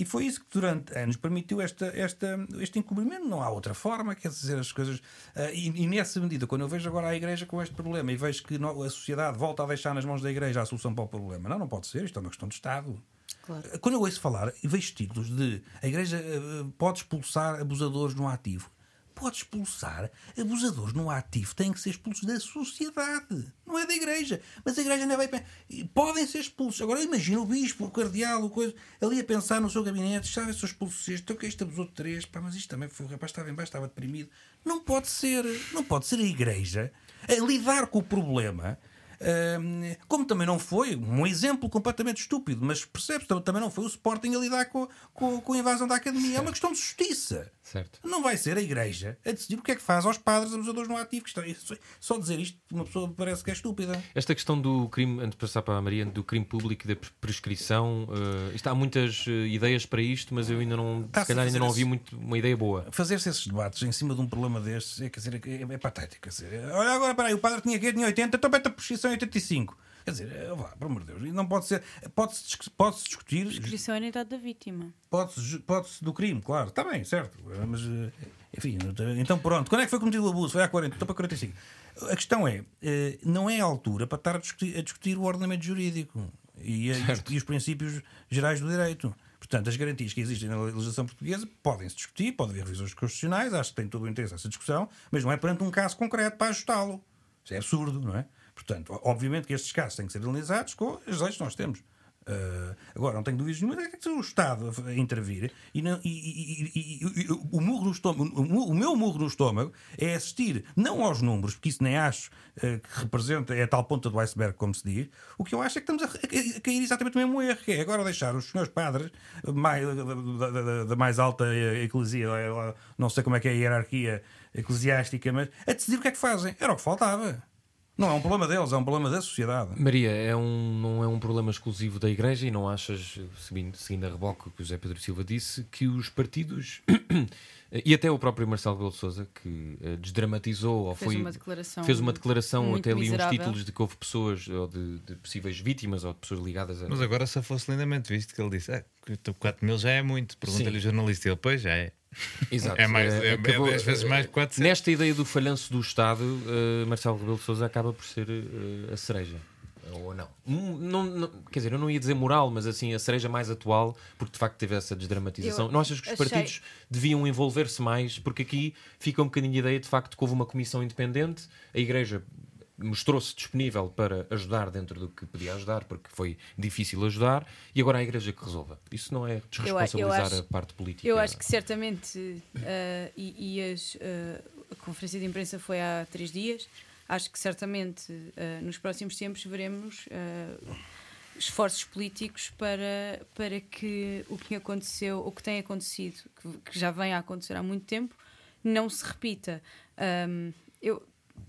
D: E foi isso que durante anos permitiu esta, esta, este encobrimento. Não há outra forma, quer dizer, as coisas. Uh, e, e, nessa medida, quando eu vejo agora a Igreja com este problema e vejo que a sociedade volta a deixar nas mãos da Igreja a solução para o problema, não, não pode ser, isto é uma questão de Estado.
E: Claro.
D: Quando eu ouço falar e vejo títulos de a Igreja eh, pode expulsar abusadores no ativo, pode expulsar abusadores no ativo, têm que ser expulsos da sociedade, não é da Igreja. Mas a Igreja não vai. Podem ser expulsos. Agora imagina o bispo, o cardeal, o coisa, ali a expulsar no seu gabinete, sabe, se eu expulso este, então que este abusou de três, pá, mas isto também foi o rapaz, estava em baixo, estava deprimido. Não pode ser, não pode ser a Igreja a lidar com o problema. Como também não foi um exemplo completamente estúpido, mas percebes? tam- Também não foi o Sporting a lidar com, com, com a invasão da academia. É uma questão de justiça.
C: Certo.
D: Não vai ser a Igreja a decidir o que é que faz aos padres abusadores no ativo. que isto é- Só, dizer isto, uma pessoa parece que é estúpida.
C: Esta questão do crime, antes de passar para a Maria, do crime público e da pre- prescrição, isto há muitas eh, ideias para isto, mas eu ainda não, se calhar ainda não ouvi muito uma ideia boa.
D: Fazer-se esses debates em cima de um problema destes é, quer dizer, é, é patético. Quer dizer, olha, agora, peraí, o padre tinha quê? Tinha 80, então a prescrição em 85. Quer dizer, é, vá, pelo amor de Deus, e não pode ser. Pode-se dis- pode-se discutir.
E: Descrição é na idade da vítima.
D: Pode-se pode do crime, claro, está bem, certo. Mas, eh, enfim, então pronto. Quando é que foi cometido o abuso? Foi há 40, então para 45. A questão é, eh, não é a altura para estar a discutir, a discutir o ordenamento jurídico e, a- e os- e os princípios gerais do direito. Portanto, as garantias que existem na legislação portuguesa podem-se discutir, pode haver revisões constitucionais, acho que tem todo o interesse essa discussão, mas não é perante um caso concreto para ajustá-lo. Isso é absurdo, não é? Portanto, obviamente que estes casos têm que ser analisados com as leis que nós temos. Uh, agora, não tenho dúvidas nenhuma, é que o Estado a intervir e, não- e- e- e- o, murro no estômago, o, meu murro no estômago é assistir não aos números, porque isso nem acho uh, que representa, é a tal ponta do iceberg, como se diz. O que eu acho é que estamos a, a- cair exatamente no mesmo erro, que é agora deixar os senhores padres mais, da, da- da- mais alta eclesia, eh, não sei como é que é a hierarquia eclesiástica, mas a decidir o que é que fazem. Era o que faltava. Não é um problema deles, é um problema da sociedade.
C: Maria, é um, não é um problema exclusivo da Igreja e não achas, seguindo, seguindo a reboque o que o José Pedro Silva disse, que os partidos e até o próprio Marcelo Rebelo de Sousa, que eh, desdramatizou ou
E: Fez
C: foi,
E: uma declaração
C: fez uma declaração
E: muito
C: até ali uns títulos de que houve pessoas ou de, de possíveis vítimas ou de pessoas ligadas a.
F: Mas agora só fosse lindamente visto que ele disse: ah, 4 mil já é muito. Pergunta-lhe o jornalista. Ele, pois já é.
C: Exato.
F: É mais,
C: Eh,
F: é,
C: acabou-
F: é 10 vezes mais que 400.
C: Nesta ideia do falhanço do Estado, eh, Marcelo Rebelo de Sousa acaba por ser eh, a cereja. Ou não. Hum, não- não- Quer dizer, eu não ia dizer moral, mas assim, a cereja mais atual, porque de facto teve essa desdramatização.
E: Eu
C: não achas que os
E: achei-
C: partidos deviam envolver-se mais? Porque aqui fica um bocadinho a ideia de facto que houve uma comissão independente, a Igreja mostrou-se disponível para ajudar dentro do que podia ajudar, porque foi difícil ajudar, e agora é a Igreja que resolva. Isso não é desresponsabilizar
E: acho-
C: a parte política.
E: Eu acho que certamente, eh, e, e as, eh, a conferência de imprensa foi há três dias, acho que certamente eh, nos próximos tempos veremos esforços políticos para, para que o que aconteceu, o que tem acontecido, que, que já vem a acontecer há muito tempo, não se repita. Ahm, eu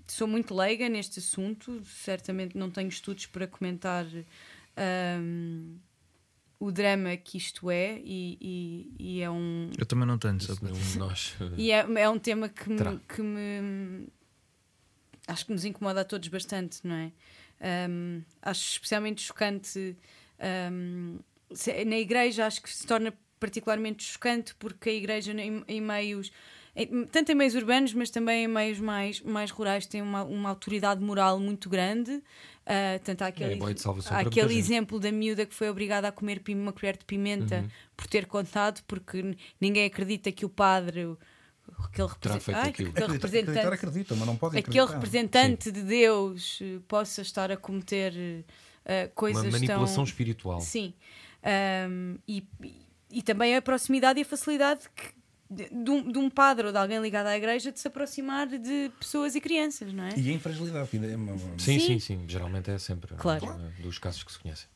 E: sou muito leiga neste assunto, certamente não tenho estudos para comentar. ahm, o drama que isto é e, e- e é um
F: Eu também não tenho, para
C: não- nós,
E: e é, é um tema que me, que me acho que nos incomoda a todos bastante, não é? Um, acho especialmente chocante um, se- na igreja, acho que se torna particularmente chocante porque a igreja em, em meios tanto em meios urbanos, mas também em meios mais, mais rurais, tem uma, uma autoridade moral muito grande. Ah, tanto há aquele,
C: É
E: há aquele exemplo da miúda que foi obrigada a comer uma colher de pimenta
C: Uhum.
E: por ter contado, porque ninguém acredita que o padre, aquele, represent- Ai, aquele
D: Acreditar,
E: representante,
D: acreditar acreditam, mas não podem
E: aquele representante de Deus eh, possa estar a cometer eh, coisas
C: uma manipulação
E: tão...
C: espiritual.
E: Sim. Ahm, e, e também a proximidade e a facilidade que- de, de um, de um padre ou de alguém ligado à igreja de se aproximar de pessoas e crianças, não é?
D: E a infragilidade. é uma-
C: Sim, sim,
E: Sim.
C: sim, Geralmente é sempre
E: Claro.
C: eh, dos casos que se conhecem.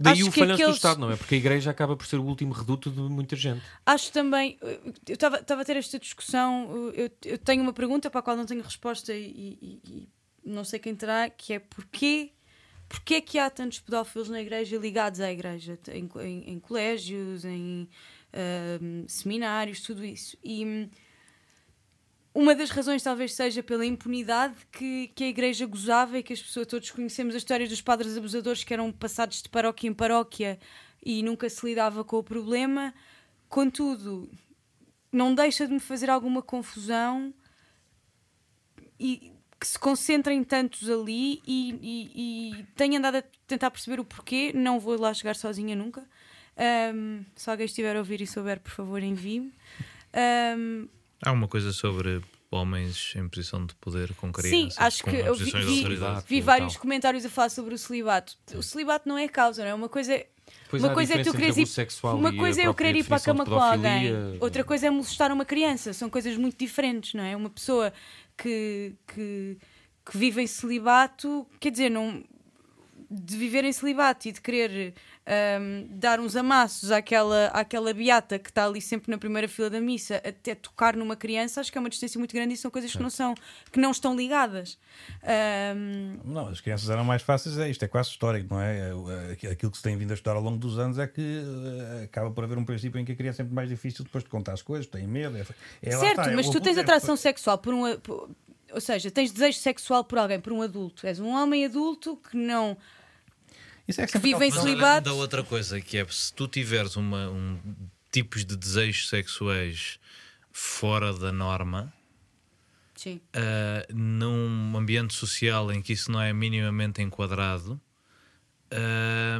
C: Daí
E: Acho
C: o falhanço
E: aqueles-
C: do Estado, não é? Porque a Igreja acaba por ser o último reduto de muita gente.
E: Acho também, eh, eu estava a ter esta discussão, eh, eu, eu tenho uma pergunta para a qual não tenho resposta e, e- e não sei quem terá, que é porquê, porquê que há tantos pedófilos na igreja ligados à igreja, em, em- em colégios, em seminários, tudo isso. E hum, uma das razões talvez seja pela impunidade que, que a igreja gozava e que as pessoas, todos conhecemos a história dos padres abusadores que eram passados de paróquia em paróquia e nunca se lidava com o problema. Contudo, não deixa de me fazer alguma confusão e que se concentrem tantos ali e, e, e tenho andado a tentar perceber o porquê. Não vou lá chegar sozinha nunca. Um, se alguém estiver a ouvir e souber, por favor, envie-me. Um,
F: Há uma coisa sobre homens em posição de poder com crianças.
E: Sim, acho
F: com
E: que eu vi, vi- vi vários
C: tal.
E: comentários a falar sobre o celibato. O celibato não é causa, não é? Uma coisa é.
C: Pois
E: uma coisa é tu
C: entre
E: ir. Uma coisa é eu querer ir para a cama com alguém. Outra coisa é molestar uma criança. São coisas muito diferentes, não é? Uma pessoa que, que, que vive em celibato, quer dizer, não. De viver em celibato e de querer ahm, dar uns amassos àquela, àquela beata que está ali sempre na primeira fila da missa até tocar numa criança, acho que é uma distância muito grande e são coisas que não são, que não estão ligadas. Ahm,
D: Não, as crianças eram mais fáceis, é isto é quase histórico, não é? É, Aquilo que se tem vindo a estudar ao longo dos anos é que eh, acaba por haver um princípio em que a criança é muito mais difícil depois de contar as coisas, tem medo. É, é,
E: certo,
D: está, é
E: mas tu tens
D: é-
E: atração sexual por um. por- ou seja, tens desejo sexual por alguém, por um adulto. És um homem adulto que não.
D: Isso é
E: que
D: sempre
E: vive em
F: Mas
D: calculado.
F: olha,
E: celibato.
F: ainda outra coisa que é se tu tiveres uma, um tipos de desejos sexuais fora da norma,
E: Sim.
F: ah, num ambiente social em que isso não é minimamente enquadrado, ah,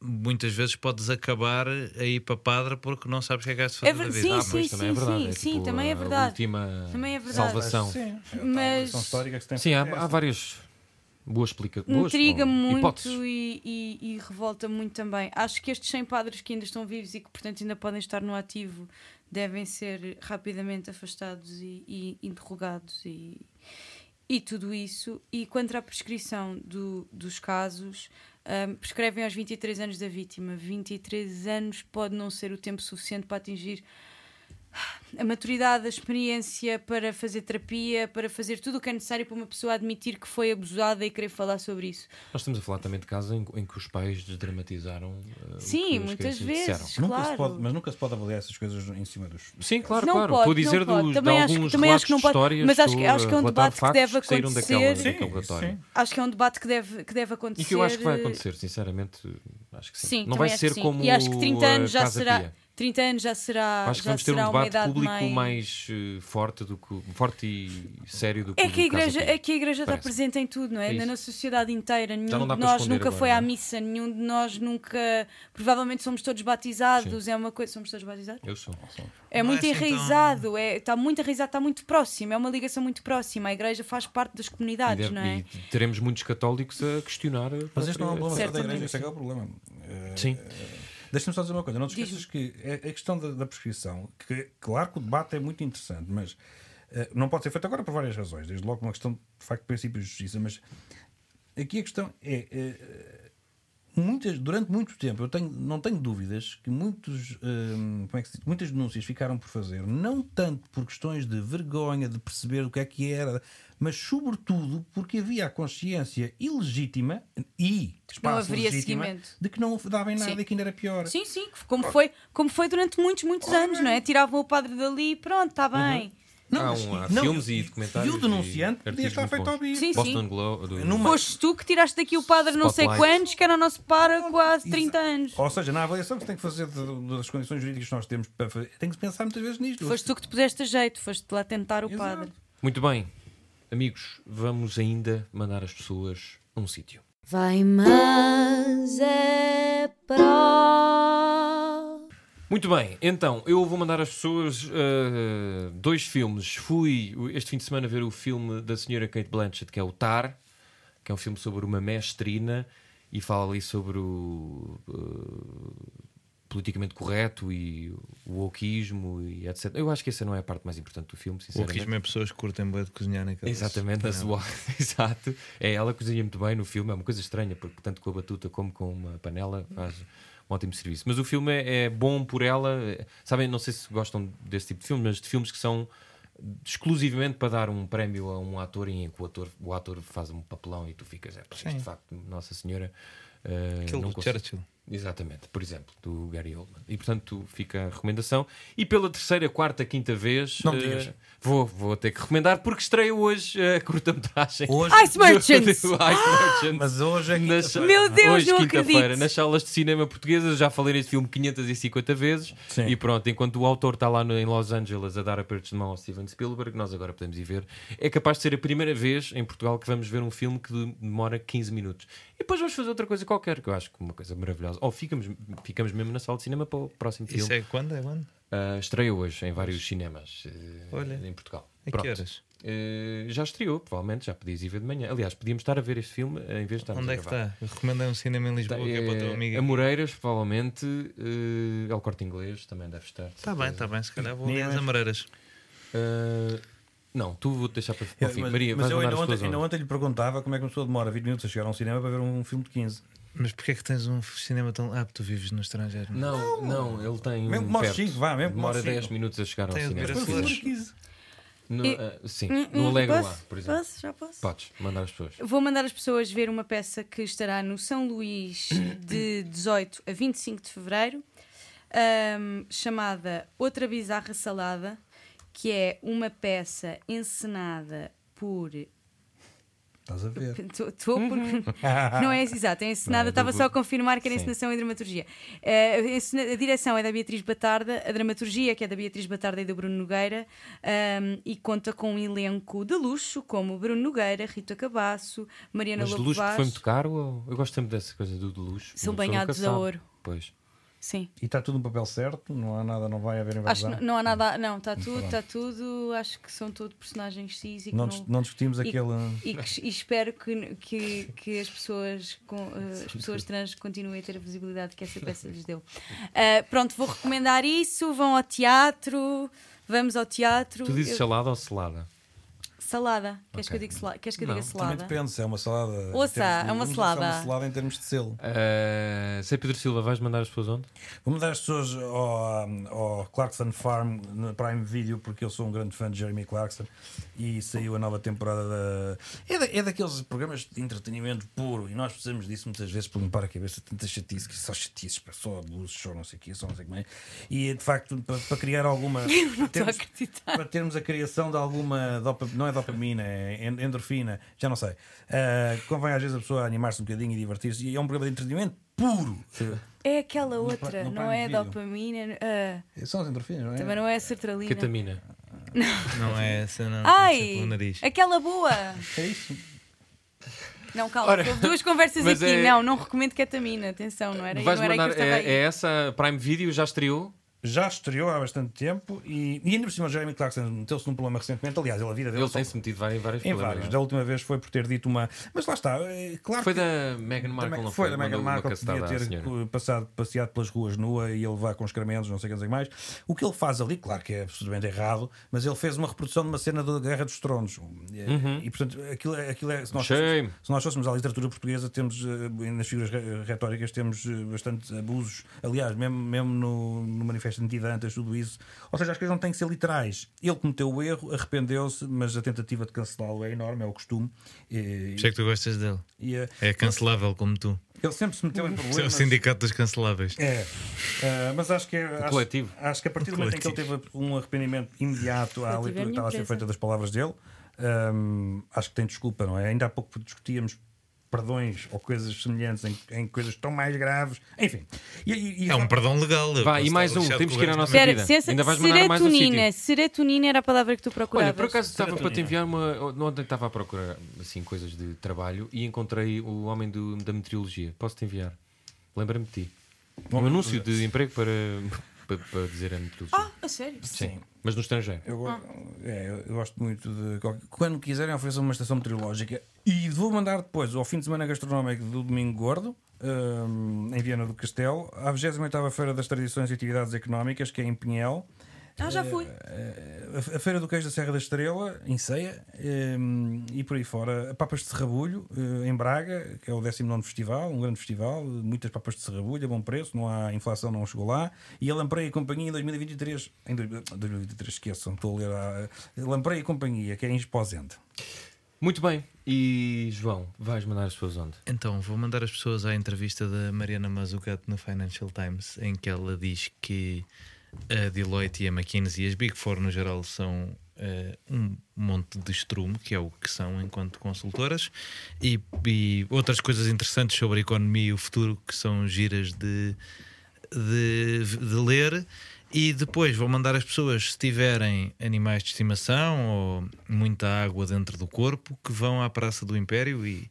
F: muitas vezes podes acabar a ir para padre porque não sabes o que é que has de fazer
E: É ver-
F: da
E: sim,
F: vida.
C: Ah,
E: sim,
C: mas também é verdade.
E: sim,
C: é
E: sim,
C: tipo
E: também é
C: a
E: verdade.
C: última
E: Também é verdade.
C: salvação.
D: Sim, é
E: Mas-
D: uma lição histórica que se tem
C: Sim, há, há
D: essa.
C: Várias boas explicações.
E: Intriga-me muito
C: hipóteses.
E: e, e- e revolta muito também. Acho que estes 100 padres que ainda estão vivos e que, portanto, ainda podem estar no ativo devem ser rapidamente afastados e, e interrogados e, e tudo isso. E quanto à prescrição do- dos casos, hum, prescrevem aos 23 anos da vítima. 23 anos pode não ser o tempo suficiente para atingir a maturidade, a experiência para fazer terapia, para fazer tudo o que é necessário para uma pessoa admitir que foi abusada e querer falar sobre isso.
C: Nós estamos a falar também de casos em, em que os pais desdramatizaram. uh, o que
E: Sim,
C: as
E: muitas vezes,
C: disseram.
D: Nunca se
E: claro.
D: pode, mas nunca se pode avaliar essas coisas em cima dos.
C: Sim, claro,
E: Não
C: claro.
E: pode,
C: Estou a dizer
E: não pode.
C: dos,
E: Também
C: de
E: acho que-
C: alguns
E: também acho que não pode,
C: histórias.
E: mas acho que- acho que é um debate que deve
C: daquela,
E: acontecer.
C: daquele relatório.
D: sim.
E: Acho que é um debate que deve, que deve acontecer.
C: E que eu acho que vai acontecer, sinceramente. Acho que sim.
E: Sim,
C: não vai ser
E: que sim.
C: como
E: E acho que 30
C: a
E: anos já será.
C: Pia.
E: 30 anos já será,
C: Acho que
E: já
C: vamos ter um
E: uma
C: debate
E: idade
C: público
E: mais...
C: mais, eh, forte, do que, forte e sério do que
E: É
C: o
E: que, a igreja, é que a igreja está presente em tudo, não é?
C: É.
E: Na sociedade inteira. Nenhum de nós nunca
C: agora,
E: foi à
C: é?
E: missa, nenhum de nós nunca. Provavelmente somos todos batizados. É uma coisa. Somos todos batizados?
C: Eu sou.
E: É
F: Não é
E: muito
F: assim tão-
E: enraizado, é, está muito enraizado, está muito próximo, é uma ligação muito próxima. A igreja faz parte das
C: E,
E: comunidades,
C: deve-
E: não é?
C: e teremos muitos católicos a questionar. a
D: Mas este não é um problema da igreja, esse é que é o problema. Eh,
C: Sim.
D: Deixa-me só dizer uma coisa, não te esqueças que a a questão da, da prescrição, que claro que o debate é muito interessante, mas eh, não pode ser feito agora por várias razões. Desde logo uma questão de facto de princípios de justiça, mas aqui a questão é. eh, muitas, durante muito tempo, eu tenho, não tenho dúvidas que muitos, hum, como é que se diz? muitas denúncias ficaram por fazer, não tanto por questões de vergonha, de perceber o que é que era, mas sobretudo porque havia a consciência ilegítima e espaço
E: haveria
D: legítima
E: seguimento.
D: de que não dava em nada
E: Sim.
D: e que ainda era pior.
E: Sim, sim, como foi, como foi durante muitos, muitos anos, não é? Tiravam o padre dali e pronto, está bem.
C: Há,
D: mas-
C: um- há
D: não,
C: filmes e documentários.
D: E o denunciante
C: e
D: podia estar feito ao vivo.
E: Sim,
C: Boston
E: sim.
C: Globe. do-
D: Numa-
E: Foste tu que tiraste daqui o padre não sei
C: Spotlight.
E: quantos, que era o nosso para quase 30 anos.
D: Ou seja, na avaliação que se tem que fazer de- das condições jurídicas que nós temos para fazer, tem que se pensar muitas vezes nisto.
E: Foste tu que te puseste a jeito, foste lá tentar o
D: Exato.
E: padre.
C: Muito bem, amigos, vamos ainda mandar as pessoas a um sítio.
A: Vai, mas é pró.
C: Muito bem, então eu vou mandar as pessoas uh, dois filmes. Fui este fim de semana ver o filme da senhora Kate Blanchett, que é o Tar, que é um filme sobre uma mestrina e fala ali sobre o uh, politicamente correto e o wokeismo e etc. Eu acho que essa não é a parte mais importante do filme,
F: O
C: sinceramente.
F: wokeismo é pessoas que curtem bem de cozinhar naquelas
C: Exatamente, na sua. Exato. É, ela cozinha muito bem no filme, é uma coisa estranha, porque tanto com a batuta como com uma panela faz um ótimo serviço. Mas o filme é, é bom por ela. é- Sabem, não sei se gostam desse tipo de filme, mas de filmes que são exclusivamente para dar um prémio a um ator e em que o ator, o ator faz um papelão e tu ficas, é, isto de facto, Nossa Senhora. eh,
F: Aquele
C: não
F: do
C: consigo-
F: Churchill.
C: Exatamente, por exemplo, do Gary Oldman. E portanto fica a recomendação. E pela terceira, quarta, quinta vez,
D: Não
C: eh,
D: digas.
C: vou, vou ter que recomendar porque estreia hoje a curta-metragem.
D: Hoje,
E: Ice Merchants!
C: do Ice Merchants.
D: mas hoje é
C: Nas-
D: quinta-feira.
E: Meu Deus,
C: hoje,
E: não
C: quinta-feira,
E: acredito.
C: nas salas de cinema portuguesas, já falei neste filme 550 vezes.
D: Sim.
C: E pronto, enquanto o autor está lá no- em Los Angeles a dar apertos de mão ao Steven Spielberg, nós agora podemos ir ver. É capaz de ser a primeira vez em Portugal que vamos ver um filme que demora 15 minutos. E depois vamos fazer outra coisa qualquer, que eu acho que é uma coisa maravilhosa. Ou ficamos, ficamos mesmo na sala de cinema para o próximo filme.
F: Isso é quando? É quando?
C: Ah, estreia hoje em vários cinemas eh,
F: Olha.
C: em Portugal.
F: A
C: Pronto.
F: que horas?
C: Eh, já estreou, provavelmente, já podias ir ver de manhã. Aliás, podíamos estar a ver este filme eh, em vez de estarmos
F: Onde
C: a
F: é que está? Eu recomendei um cinema em Lisboa que é para o teu
C: Eh,
F: amigo.
C: Amoreiras, provavelmente. eh, ao corte inglês também deve estar.
F: Está bem, está bem, se calhar vou ver as Amoreiras.
C: Eh, não, tu vou-te deixar para, para
D: Eu-
C: o fim.
D: mas
C: Maria,
D: mas eu ainda ontem, ainda ontem lhe perguntava como é que uma pessoa demora 20 minutos a chegar a um cinema para ver um filme de 15.
F: Mas porquê é que tens um cinema tão. Ah, tu vives no estrangeiro.
C: Não, não, ele tem um
D: Mesmo que
C: perto.
D: cinco, vá, mesmo
C: Demora
D: mostre
C: 10
D: cinco.
C: minutos a chegar ao cinema.
F: ver
D: Foi um filme de
F: Aceleres.
D: 15.
C: No,
E: E-
C: eh, sim,
E: Hum,
C: no
E: hum,
C: Alegro
E: posso?
C: lá, por exemplo.
E: Posso? Já posso?
C: Podes mandar as pessoas.
E: Vou mandar as pessoas ver uma peça que estará no São Luís de 18 a 25 de fevereiro, ahm, chamada Outra Bizarra Salada, que é uma peça encenada por.
D: Estás a ver.
E: Estou porque. Não é exato, é encenada, estava só a confirmar que era
C: Sim.
E: encenação e dramaturgia. Eh, a direção é da Beatriz Batarda, a dramaturgia que é da Beatriz Batarda e do Bruno Nogueira, ahm, e conta com um elenco de luxo, como Bruno Nogueira, Rita Cabasso, Mariana
C: Mas de luxo que foi muito caro? Ou... Eu gosto sempre dessa coisa do de luxo.
E: São banhados a ouro.
C: Pois.
E: Sim.
D: E está tudo no papel certo, não há nada, não vai haver
E: Acho
D: invasão.
E: que n- não há nada. Não, está tudo, está tudo. Acho que são todos personagens cis e que
D: Não,
E: não,
D: não discutimos
E: e-
D: aquele.
E: e, que- e espero que, que, que as, pessoas com, eh, as pessoas trans continuem a ter a visibilidade que essa peça lhes deu. Ah, pronto, vou recomendar isso. Vão ao teatro, vamos ao teatro.
C: Tu dizes
E: Eu-
C: salada ou salada?
E: Salada. Queres
C: Ok.
E: que eu diga, sala- Queres que eu diga
D: Também
E: salada?
D: depende se é uma salada.
E: Ouça, é uma
D: se
E: salada.
D: É uma salada em termos de selo.
C: Uh, sei Pedro Silva, vais mandar as pessoas onde?
D: Vou mandar as pessoas ao, ao Clarkson Farm no Prime Video porque eu sou um grande fã de Jeremy Clarkson e saiu a nova temporada da. É, da- é daqueles programas de entretenimento puro e nós precisamos disso muitas vezes para limpar a cabeça, tanta chatice, que só chatices, só abusos, só não sei o quê, só não sei o que mais. E de facto, para, para criar alguma.
E: Não estou a
D: termos-
E: acreditar.
D: para termos a criação de alguma não é dopamina, en- endorfina, já não sei. Ah, convém às vezes a pessoa animar-se um bocadinho e divertir-se. E é um programa de entretenimento puro.
E: É aquela
D: No
E: outra,
D: no
E: não é
D: Video.
E: dopamina. ah,
D: São as endorfinas, não é?
E: também não é sertralina.
C: Ketamina.
F: Não é essa, não.
E: Ai, aquela boa.
D: É isso.
E: Não, calma,
C: Ora,
E: houve duas conversas aqui.
C: é-
E: Não, não recomendo ketamina, atenção, não era, não era aí que eu
C: mandar,
E: estava
C: é,
E: aí.
C: é essa Prime Video, já estreou?
D: Já estreou há bastante tempo e, e ainda por cima o Jeremy Clarkson meteu-se num problema recentemente. Aliás, ele a vida dele
C: Ele tem-se metido vários, vários
D: em
C: problemas.
D: vários.
C: não é?
D: Da última vez foi por ter dito uma. Mas lá está, é claro
C: Foi
D: que.
C: da Meghan Markle,
D: da-
C: não
D: foi
C: foi?
D: da Meghan Markle que
C: à
D: ter passado, passeado pelas ruas nua e ele levar com excrementos, não sei o que mais. O que ele faz ali, claro que é absolutamente errado, mas ele fez uma reprodução de uma cena da Guerra dos Tronos. E, E portanto, aquilo, é- aquilo é. Se nós,
C: Uhum. Shame.
D: se nós fôssemos à literatura portuguesa, temos eh, nas figuras re- retóricas temos eh, bastante abusos. Aliás, mesmo, mesmo no, no Manifesto Antidantas, tudo isso. Ou seja, as coisas não têm que ser literais. Ele cometeu o erro, arrependeu-se, mas a tentativa de cancelá-lo é enorme, é o costume. E,
F: Por isso é que tu gostas dele.
D: e, eh,
F: É cancelável como tu.
D: ele sempre se meteu em
F: Isso é o
D: problemas.
F: sindicato dos canceláveis.
D: É, eh, mas acho que é, acho,
C: coletivo.
D: acho que a partir do momento em que ele teve um arrependimento imediato à
E: coletivo é a
D: leitura que estava a ser feita das palavras dele, ehm, acho que tem desculpa, não é? Ainda há pouco discutíamos perdões ou coisas semelhantes em, em coisas tão mais graves, enfim. E, e- e-
F: É um perdão legal. posso
C: e mais um, temos que ir à nossa
F: da
C: vida.
E: Sensa-
C: Ainda vais mandar mais um
E: serotonina, serotonina era a palavra que tu procuravas.
C: Olha, por acaso estava para te enviar uma. Ontem estava a procurar assim, coisas de trabalho e encontrei o homem do- da meteorologia. Posso-te enviar? Lembra-me de ti. Um anúncio de emprego para, para, para dizer a meteorologia.
E: Ah, a sério?
C: Sim. Mas no estrangeiro.
D: Eu, go- é, eu- eu gosto muito de. qualquer- Quando quiserem, ofereçam uma estação meteorológica. E vou mandar depois, ao fim de semana gastronómico do Domingo Gordo, hum, em Viana do Castelo, à 28 Feira das Tradições e Atividades Económicas, que é em Pinhel.
E: Ah, já fui.
D: Eh, a Feira do Queijo da Serra da Estrela, em Ceia, hum, e por aí fora. Papas de Serrabulho, eh, em Braga, que é o 19 Festival, um grande festival, muitas papas de serrabulho, a bom preço, não há inflação, não chegou lá. E a Lamprey e Companhia em 2023, em dois- 2023, esqueçam, estou a ler. A, Lamprey e Companhia, que é em Esposende.
C: Muito bem. E João, vais mandar as pessoas onde?
F: Então, vou mandar as pessoas à entrevista da Mariana Mazzucato no Financial Times, em que ela diz que a Deloitte e a McKinsey e as Big Four no geral são uh, um monte de estrume, que é o que são enquanto consultoras, e, e, outras coisas interessantes sobre a economia e o futuro que são giras de, de, de ler. E depois vou mandar as pessoas, se tiverem animais de estimação ou muita água dentro do corpo, que vão à Praça do Império e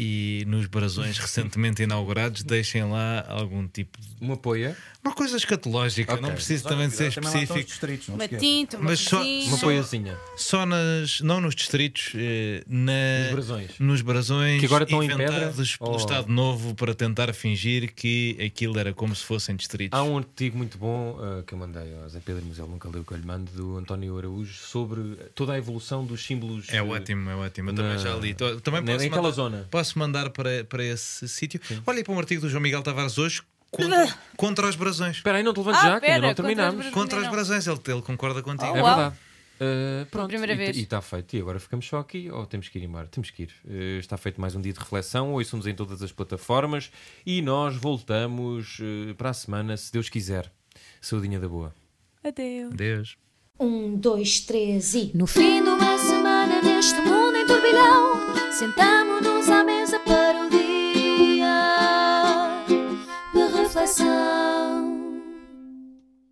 F: e nos brasões recentemente inaugurados deixem lá algum tipo de.
C: Uma poia?
F: Uma coisa escatológica, okay. não preciso também de ser específico.
D: Distritos,
E: uma tinta, uma,
F: Mas só,
C: uma poiazinha.
F: Só nas. Não nos distritos, eh, na,
C: nos brasões.
F: Nos brasões
C: que agora estão em pedra?
F: pelo oh. Estado Novo para tentar fingir que aquilo era como se fossem distritos.
C: Há um artigo muito bom uh, que eu mandei ao Zé Pedro Museu, nunca leu o que eu lhe mando, do António Araújo, sobre toda a evolução dos símbolos.
F: É ótimo, é ótimo. Eu na, também já li. Também
C: posso
F: naquela
C: mandar, zona.
F: Posso mandar para, para esse sítio. Olha para um artigo do João Miguel Tavares hoje contra, contra os brasões.
C: Espera aí, não te levantes
E: Ah,
C: já, que
E: pera,
C: ainda não
E: contra os
C: terminamos.
E: brasões.
F: Contra os brasões, ele, ele concorda contigo.
E: Oh,
C: É verdade. Uh, pronto,
E: primeira
C: e-
E: vez.
C: E está feito. E agora ficamos só aqui ou temos que ir embora? Temos que ir. Uh, está feito mais um dia de reflexão. Ouçam-nos em todas as plataformas e nós voltamos uh, para a semana, se Deus quiser. Saudinha da boa.
E: Adeus.
F: Deus.
A: Um, dois, três e.
B: No fim de uma semana neste mundo em turbilhão, sentamo-nos à coração.